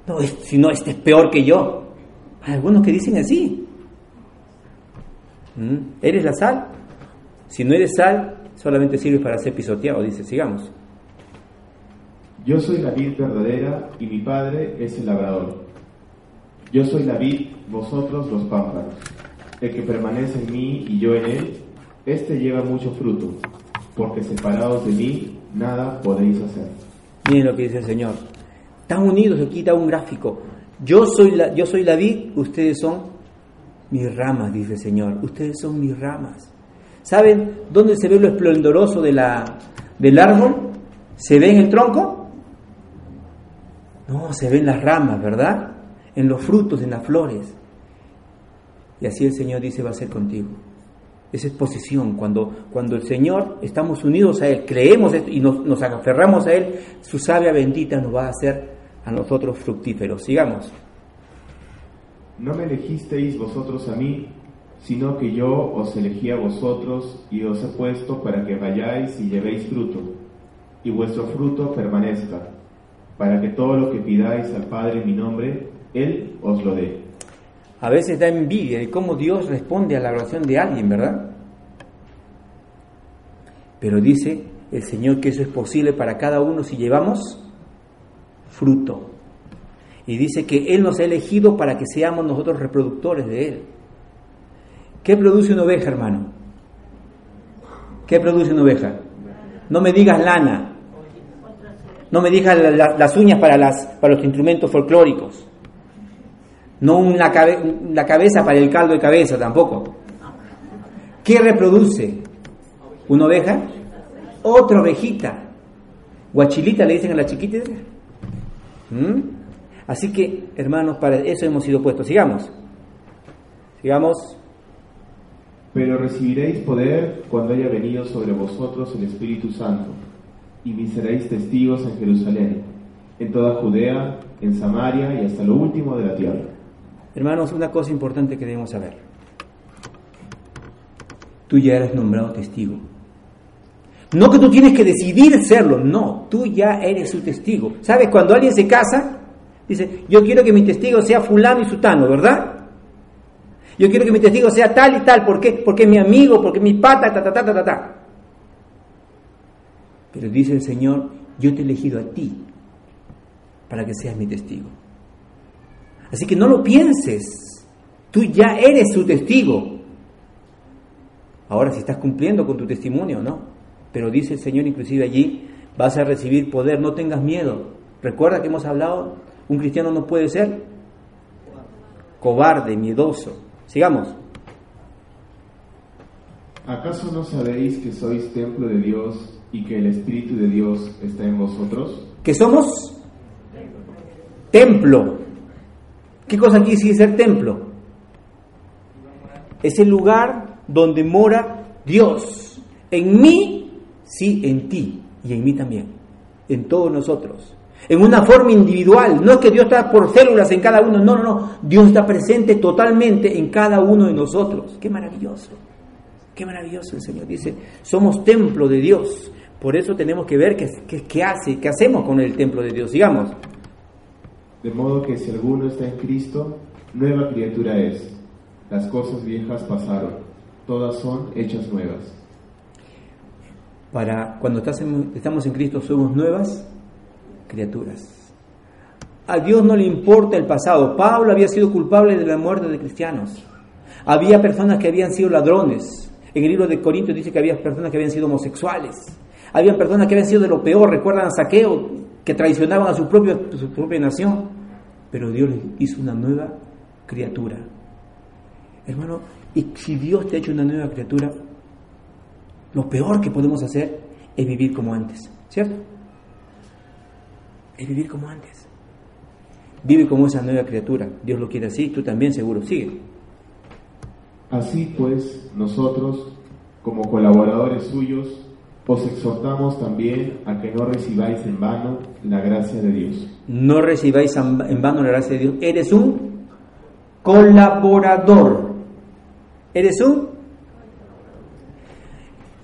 No, si no, este es peor que yo. Hay algunos que dicen así. ¿Mm? ¿Eres la sal? Si no eres sal, solamente sirve para ser pisoteado, dice, sigamos. Yo soy la vid verdadera y mi padre es el labrador. Yo soy la vid, vosotros los pámpanos. El que permanece en mí y yo en él, éste lleva mucho fruto, porque separados de mí nada podéis hacer. Miren lo que dice el Señor. Están unidos, aquí da un gráfico. Yo soy la, yo soy la vid, ustedes son mis ramas, dice el Señor. Ustedes son mis ramas. ¿Saben dónde se ve lo esplendoroso de la, del árbol? ¿Se ve en el tronco? No, se ven las ramas, ¿verdad? En los frutos, en las flores. Y así el Señor dice va a ser contigo. Esa es posición. Cuando, cuando el Señor estamos unidos a Él, creemos esto y nos, nos aferramos a Él, su savia bendita nos va a hacer a nosotros fructíferos. Sigamos. No me elegisteis vosotros a mí, sino que yo os elegí a vosotros y os he puesto para que vayáis y llevéis fruto, y vuestro fruto permanezca, para que todo lo que pidáis al Padre en mi nombre, Él os lo dé. A veces da envidia de cómo Dios responde a la oración de alguien, ¿verdad? Pero dice el Señor que eso es posible para cada uno si llevamos fruto. Y dice que Él nos ha elegido para que seamos nosotros reproductores de Él. ¿Qué produce una oveja, hermano? ¿Qué produce una oveja? No me digas lana. No me digas la- la- las uñas para, las, para los instrumentos folclóricos. No la cabeza para el caldo de cabeza tampoco. ¿Qué reproduce? ¿Una oveja? Otra ovejita. Guachilita le dicen a la chiquita. ¿Mm? Así que, hermanos, para eso hemos sido puestos. Sigamos. Sigamos. Pero recibiréis poder cuando haya venido sobre vosotros el Espíritu Santo, y me seréis testigos en Jerusalén, en toda Judea, en Samaria y hasta lo último de la tierra. Hermanos, una cosa importante que debemos saber. Tú ya eres nombrado testigo. No que tú tienes que decidir serlo, no, tú ya eres su testigo. ¿Sabes? Cuando alguien se casa, dice, yo quiero que mi testigo sea fulano y sutano, ¿verdad? Yo quiero que mi testigo sea tal y tal, ¿por qué? Porque es mi amigo, porque es mi pata, ta, ta, ta, ta, ta. Pero dice el Señor, yo te he elegido a ti para que seas mi testigo. Así que no lo pienses, tú ya eres su testigo. Ahora si estás cumpliendo con tu testimonio, ¿no? Pero dice el Señor inclusive allí, vas a recibir poder, no tengas miedo. Recuerda que hemos hablado, un cristiano no puede ser cobarde, miedoso. Sigamos. ¿Acaso no sabéis que sois templo de Dios y que el Espíritu de Dios está en vosotros? ¿Que somos? Templo. ¿Qué cosa aquí sigue ser templo? Es el lugar donde mora Dios. En mí, sí, en ti y en mí también. En todos nosotros. En una forma individual. No es que Dios está por células en cada uno. No, no, no. Dios está presente totalmente en cada uno de nosotros. Qué maravilloso. Qué maravilloso el Señor. Dice, somos templo de Dios. Por eso tenemos que ver qué, hace, qué hacemos con el templo de Dios. Sigamos. De modo que si alguno está en Cristo, nueva criatura es. Las cosas viejas pasaron, todas son hechas nuevas. Para cuando estamos en Cristo somos nuevas criaturas. A Dios no le importa el pasado. Pablo había sido culpable de la muerte de cristianos. Había personas que habían sido ladrones. En el libro de Corintios dice que había personas que habían sido homosexuales. Había personas que habían sido de lo peor. Recuerdan a Saqueo, que traicionaban a su, su propia nación. Pero Dios les hizo una nueva criatura. Hermano, y si Dios te ha hecho una nueva criatura, lo peor que podemos hacer es vivir como antes, ¿cierto? Es vivir como antes. Vive como esa nueva criatura. Dios lo quiere así, tú también seguro. Sigue. Así pues, nosotros, como colaboradores suyos, os exhortamos también a que no recibáis en vano la gracia de Dios. No recibáis en vano la gracia de Dios. Eres un colaborador. Eres un...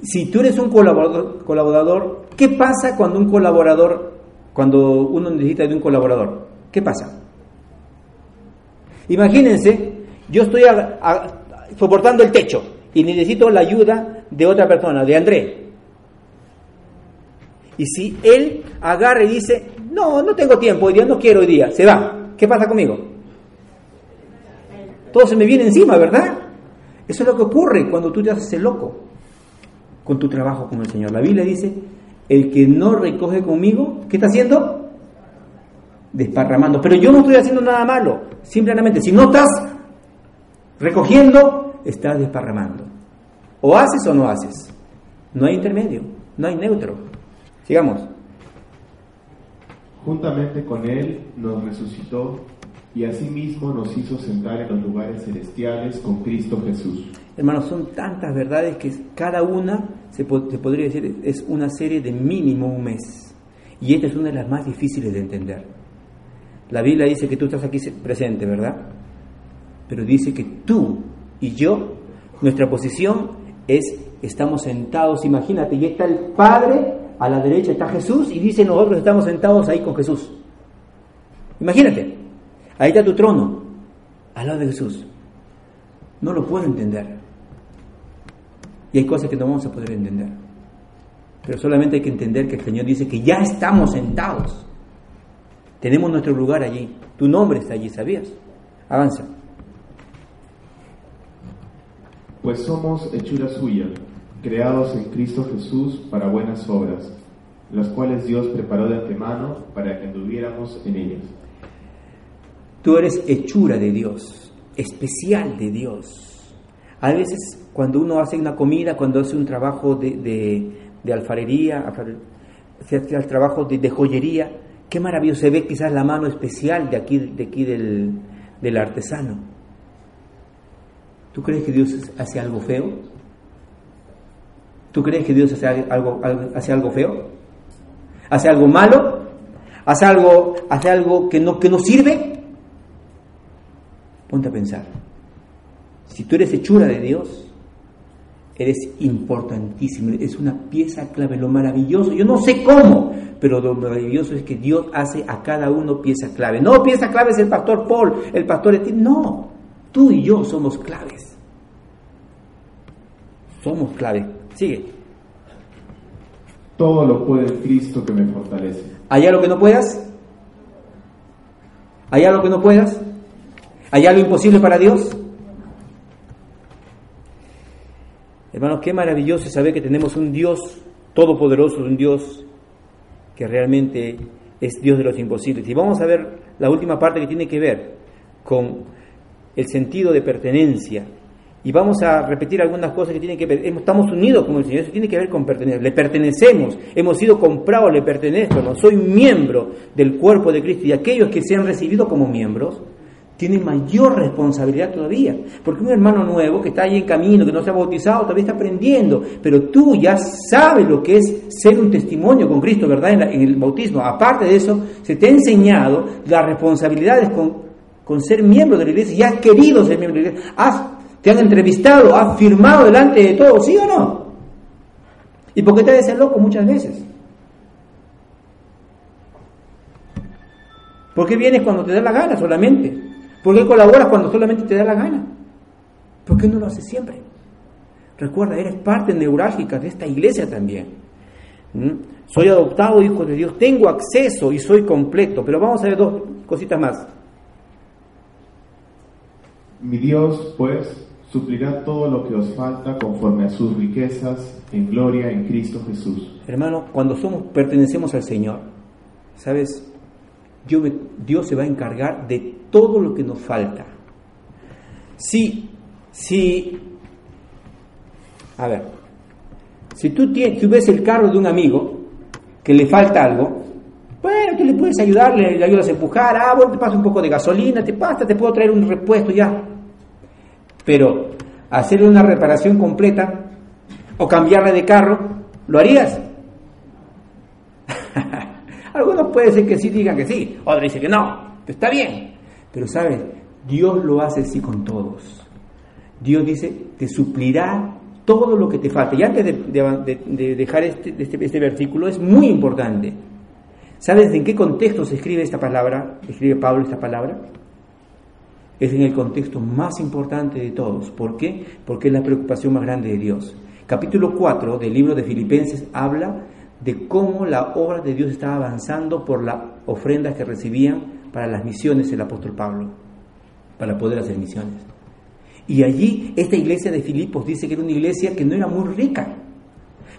Si tú eres un colaborador, colaborador, ¿qué pasa cuando un colaborador, cuando uno necesita de un colaborador? ¿Qué pasa? Imagínense, yo estoy a- a- soportando el techo y necesito la ayuda de otra persona, de André. Y si él agarra y dice, no, no tengo tiempo, hoy día no quiero hoy día, se va, ¿qué pasa conmigo? Todo se me viene encima, ¿verdad? Eso es lo que ocurre cuando tú te haces el loco con tu trabajo con el Señor. La Biblia dice, el que no recoge conmigo, ¿qué está haciendo? Desparramando. Pero yo no estoy haciendo nada malo. Simplemente, si no estás recogiendo, estás desparramando. O haces o no haces. No hay intermedio, no hay neutro. Sigamos. Juntamente con Él nos resucitó y asimismo nos hizo sentar en los lugares celestiales con Cristo Jesús. Hermanos, son tantas verdades que cada una, se, po- se podría decir, es una serie de mínimo un mes. Y esta es una de las más difíciles de entender. La Biblia dice que tú estás aquí presente, ¿verdad? Pero dice que tú y yo, nuestra posición es, estamos sentados, imagínate, y está el Padre, a la derecha está Jesús, y dice nosotros estamos sentados ahí con Jesús. Imagínate, ahí está tu trono, al lado de Jesús. No lo puedo entender. Y hay cosas que no vamos a poder entender. Pero solamente hay que entender que el Señor dice que ya estamos sentados. Tenemos nuestro lugar allí. Tu nombre está allí, ¿sabías? Avanza. Pues somos hechura suya, creados en Cristo Jesús para buenas obras, las cuales Dios preparó de antemano para que anduviéramos en ellas. Tú eres hechura de Dios, especial de Dios. A veces cuando uno hace una comida, cuando hace un trabajo de, de, alfarería, alfare- se hace el trabajo de, joyería, qué maravilloso se ve quizás la mano especial de aquí, de aquí del, del artesano. ¿Tú crees que Dios hace algo feo? ¿Tú crees que Dios hace algo- hace algo feo? ¿Hace algo malo? ¿Hace algo, hace algo que, no, que no sirve? Ponte a pensar. Si tú eres hechura de Dios, Eres importantísimo, es una pieza clave. Lo maravilloso, yo no sé cómo, pero lo maravilloso es que Dios hace a cada uno pieza clave. No, pieza clave es el pastor Paul, el pastor Etienne, no, tú y yo somos claves. Somos claves. Sigue. Todo lo puede Cristo que me fortalece. ¿Hay algo que no puedas? ¿Hay algo que no puedas? ¿Hay algo imposible para Dios? Hermanos, qué maravilloso es saber que tenemos un Dios todopoderoso, un Dios que realmente es Dios de los imposibles. Y vamos a ver la última parte que tiene que ver con el sentido de pertenencia. Y vamos a repetir algunas cosas que tienen que ver. Estamos unidos con el Señor, eso tiene que ver con pertenecer. Le pertenecemos, hemos sido comprados, le pertenezco. ¿no? Soy miembro del cuerpo de Cristo y aquellos que se han recibido como miembros tiene mayor responsabilidad todavía. Porque un hermano nuevo que está ahí en camino, que no se ha bautizado, todavía está aprendiendo. Pero tú ya sabes lo que es ser un testimonio con Cristo, ¿verdad? En, el bautismo. Aparte de eso, se te ha enseñado las responsabilidades con, con ser miembro de la iglesia. Y has querido ser miembro de la iglesia. Has, te han entrevistado, has firmado delante de todos, ¿sí o no? ¿Y por qué te haces loco muchas veces? ¿Por qué vienes cuando te da la gana solamente? ¿Por qué colaboras cuando solamente te da la gana? ¿Por qué no lo haces siempre? Recuerda, eres parte neurálgica de esta iglesia también. ¿Mm? Soy adoptado hijo de Dios, tengo acceso y soy completo. Pero vamos a ver dos cositas más. Mi Dios, pues, suplirá todo lo que os falta conforme a sus riquezas en gloria en Cristo Jesús. Hermano, cuando somos pertenecemos al Señor, ¿sabes? Dios se va a encargar de todo lo que nos falta. Si, si, a ver, si tú, tienes, ves el carro de un amigo que le falta algo, bueno, tú le puedes ayudar, le, ayudas a empujar, ah, bueno, te pasa un poco de gasolina, te pasa, te puedo traer un repuesto ya. Pero hacerle una reparación completa o cambiarle de carro, ¿lo harías? *laughs* Algunos puede ser que sí digan que sí, otros dicen que no, está bien. Pero sabes, Dios lo hace así con todos. Dios dice, te suplirá todo lo que te falta. Y antes de, dejar este, este, este, versículo, es muy importante. ¿Sabes en qué contexto se escribe esta palabra? Escribe Pablo esta palabra. Es en el contexto más importante de todos. ¿Por qué? Porque es la preocupación más grande de Dios. Capítulo 4 del libro de Filipenses habla de cómo la obra de Dios estaba avanzando por las ofrendas que recibían para las misiones el apóstol Pablo, para poder hacer misiones. Y allí esta iglesia de Filipos dice que era una iglesia que no era muy rica,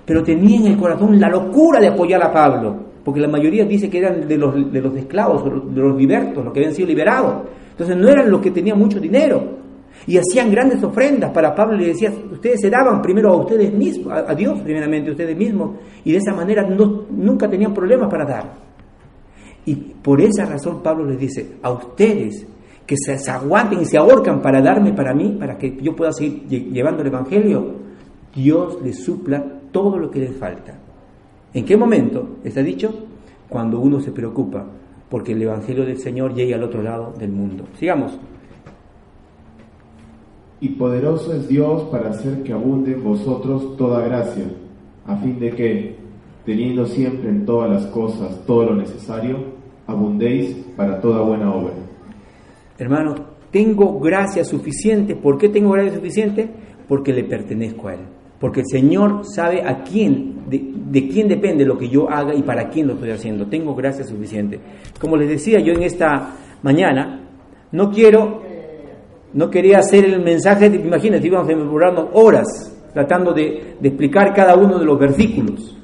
pero tenía en el corazón la locura de apoyar a Pablo, porque la mayoría dice que eran de los, de los esclavos, de los libertos, los que habían sido liberados. Entonces no eran los que tenían mucho dinero, y hacían grandes ofrendas para Pablo y le decía, ustedes se daban primero a ustedes mismos, a, Dios primeramente, a ustedes mismos, y de esa manera no, nunca tenían problemas para dar. Y por esa razón Pablo les dice, a ustedes que se, se aguanten y se ahorcan para darme para mí, para que yo pueda seguir llevando el Evangelio, Dios les supla todo lo que les falta. ¿En qué momento? Está dicho, cuando uno se preocupa porque el Evangelio del Señor llegue al otro lado del mundo. Sigamos. Y poderoso es Dios para hacer que abunde en vosotros toda gracia, a fin de que, teniendo siempre en todas las cosas todo lo necesario, abundéis para toda buena obra. Hermano, tengo gracia suficiente. ¿Por qué tengo gracia suficiente? Porque le pertenezco a Él. Porque el Señor sabe a quién, de, de, quién depende lo que yo haga y para quién lo estoy haciendo. Tengo gracia suficiente. Como les decía yo en esta mañana, no quiero no quería hacer el mensaje, imagínate, íbamos demorando horas tratando de, explicar cada uno de los versículos.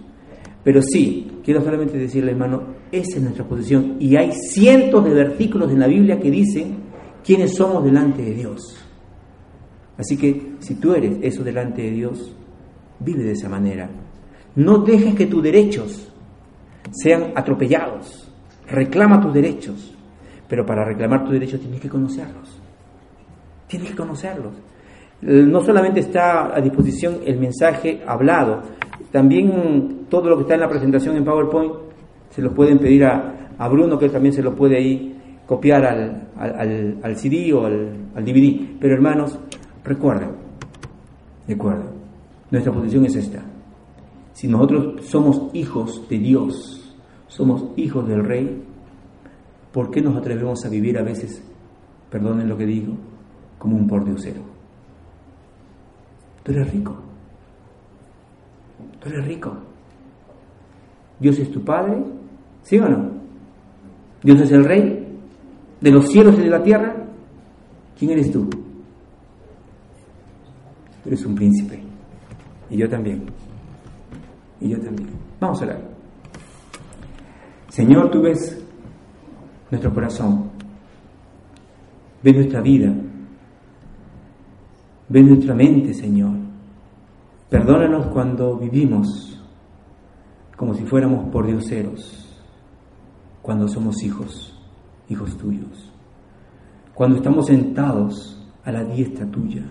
Pero sí, quiero solamente decirle, hermano, esa es nuestra posición. Y hay cientos de versículos en la Biblia que dicen quiénes somos delante de Dios. Así que si tú eres eso delante de Dios, vive de esa manera. No dejes que tus derechos sean atropellados. Reclama tus derechos. Pero para reclamar tus derechos tienes que conocerlos. Tienes que conocerlos. Eh, no solamente está a disposición el mensaje hablado, también todo lo que está en la presentación en PowerPoint se lo pueden pedir a, Bruno, que también se lo puede copiar al, al, CD o al, al DVD. Pero hermanos, recuerden, recuerden, Nuestra posición es esta. Si nosotros somos hijos de Dios, somos hijos del Rey, ¿por qué nos atrevemos a vivir a veces, perdonen lo que digo, como un pordiosero? Tú eres rico. Tú eres rico. Dios es tu Padre, ¿sí o no? Dios es el Rey de los cielos y de la tierra. ¿Quién eres tú? Tú eres un príncipe. Y yo también. Y yo también. Vamos a orar. Señor, tú ves nuestro corazón. Ves nuestra vida. Ves nuestra mente, Señor. Perdónanos cuando vivimos como si fuéramos por dioseros, cuando somos hijos, hijos tuyos, cuando estamos sentados a la diestra tuya.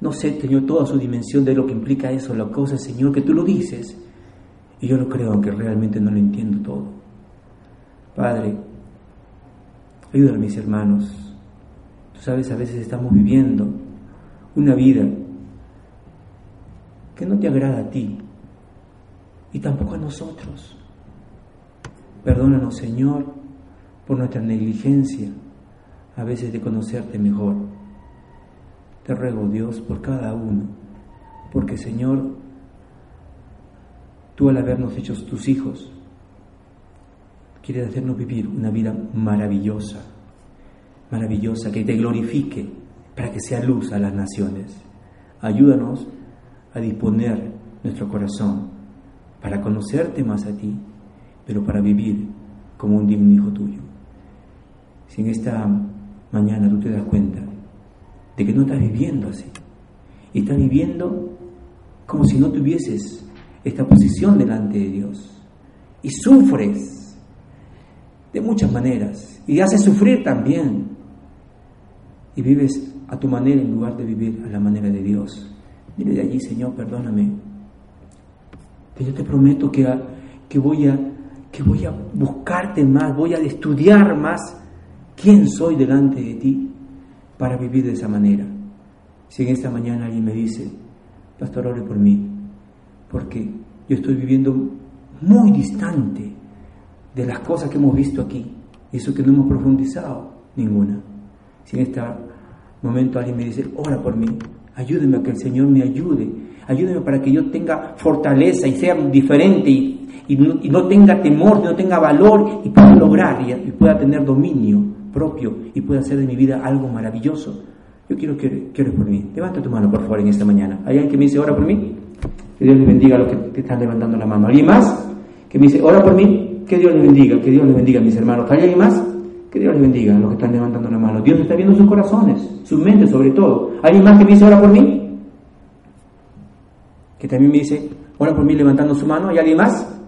No sé, Señor, toda su dimensión de lo que implica eso, la cosa, Señor, que tú lo dices, y yo lo creo, aunque realmente no lo entiendo todo. Padre, ayuda a mis hermanos. Tú sabes, a veces estamos viviendo una vida que no te agrada a ti, y tampoco a nosotros. Perdónanos, Señor, por nuestra negligencia a veces de conocerte mejor. Te ruego, Dios, por cada uno, porque, Señor, tú al habernos hecho tus hijos, quieres hacernos vivir una vida maravillosa, maravillosa, que te glorifique para que sea luz a las naciones. Ayúdanos a disponer nuestro corazón para conocerte más a ti, pero para vivir como un digno hijo tuyo. Si en esta mañana tú te das cuenta de que no estás viviendo así, y estás viviendo como si no tuvieses esta posición delante de Dios, y sufres de muchas maneras, y haces sufrir también, y vives a tu manera en lugar de vivir a la manera de Dios. Dile de allí, Señor, perdóname, que yo te prometo que, que, voy a, que voy a buscarte más, voy a estudiar más quién soy delante de ti para vivir de esa manera. Si en esta mañana alguien me dice, pastor, ore por mí, porque yo estoy viviendo muy distante de las cosas que hemos visto aquí, eso que no hemos profundizado, ninguna. Si en este momento alguien me dice, ora por mí, ayúdeme a que el Señor me ayude Ayúdame para que yo tenga fortaleza y sea diferente y, no, tenga temor, no tenga valor y pueda lograr y, pueda tener dominio propio y pueda hacer de mi vida algo maravilloso. Yo quiero que, ores por mí. Levanta tu mano, por favor, en esta mañana. ¿Hay alguien que me dice, ora por mí? Que Dios le bendiga a los que están levantando la mano. ¿Alguien más? Que me dice, ora por mí. Que Dios le bendiga. Que Dios le bendiga, mis hermanos. ¿Hay alguien más? Que Dios les bendiga a los que están levantando la mano. Dios está viendo sus corazones, sus mentes sobre todo. ¿Alguien más que me dice, ora por mí? que también me dice, ora por mí levantando su mano. ¿Hay alguien más?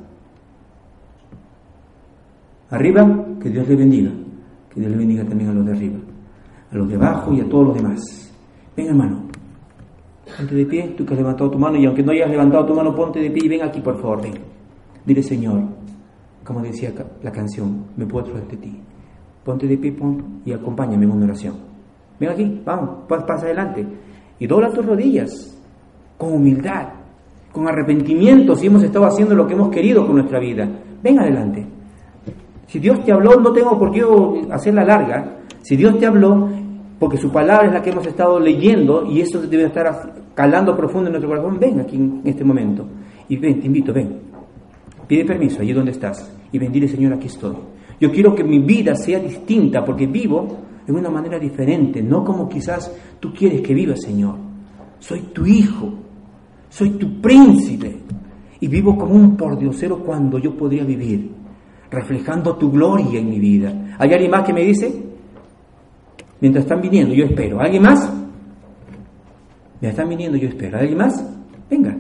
Arriba, que Dios le bendiga. Que Dios le bendiga también a los de arriba, a los de abajo y a todos los demás. Ven, hermano. Ponte de pie, tú que has levantado tu mano, y aunque no hayas levantado tu mano, ponte de pie y ven aquí, por favor. Dile, Señor, como decía la canción, me puedo de ti. Ponte de pie y acompáñame en una oración. Ven aquí, vamos, pasa adelante. Y dobla tus rodillas con humildad con arrepentimiento si hemos estado haciendo lo que hemos querido con nuestra vida. Ven adelante. Si Dios te habló, no tengo por qué hacerla larga. Si Dios te habló, porque su palabra es la que hemos estado leyendo y eso debe estar calando profundo en nuestro corazón, ven aquí en este momento. Y ven, te invito, ven. Pide permiso allí donde estás y ven, dile Señor, aquí estoy. Yo quiero que mi vida sea distinta porque vivo de una manera diferente, no como quizás tú quieres que viva, Señor. Soy tu hijo, soy tu príncipe y vivo como un pordiosero cuando yo podría vivir, reflejando tu gloria en mi vida. ¿Hay alguien más que me dice? Mientras están viniendo, yo espero. ¿Alguien más? Mientras están viniendo, yo espero. ¿Alguien más? Venga,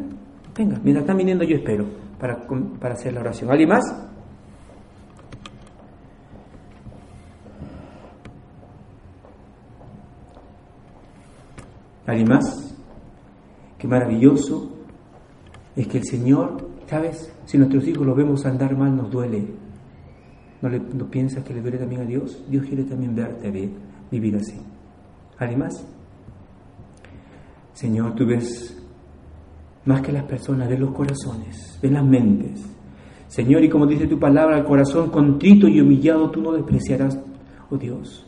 venga. Mientras están viniendo, yo espero para, para hacer la oración. ¿Alguien más? ¿Alguien más? Qué maravilloso es que el Señor, ¿sabes? Si nuestros hijos los vemos andar mal, nos duele. ¿No, le, piensas que le duele también a Dios? Dios quiere también verte vivir así. ¿Alguien más? Señor, tú ves más que las personas, ven los corazones, ven las mentes. Señor, y como dice tu palabra, el corazón contrito y humillado tú no despreciarás, oh Dios.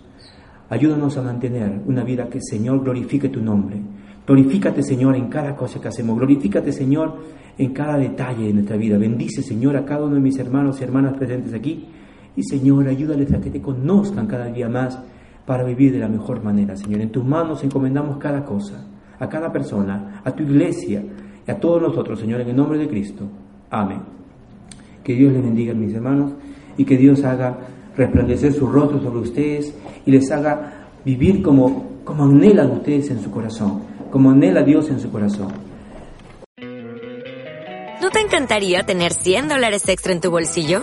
Ayúdanos a mantener una vida que, Señor, glorifique tu nombre. Glorifícate, Señor, en cada cosa que hacemos. Glorifícate, Señor, en cada detalle de nuestra vida. Bendice, Señor, a cada uno de mis hermanos y hermanas presentes aquí. Y, Señor, ayúdales a que te conozcan cada día más para vivir de la mejor manera, Señor. En tus manos encomendamos cada cosa, a cada persona, a tu iglesia y a todos nosotros, Señor, en el nombre de Cristo. Amén. Que Dios les bendiga, mis hermanos, y que Dios haga resplandecer su rostro sobre ustedes y les haga vivir como, como anhelan ustedes en su corazón, como anhela Dios en su corazón. ¿No te encantaría tener 100 dólares extra en tu bolsillo?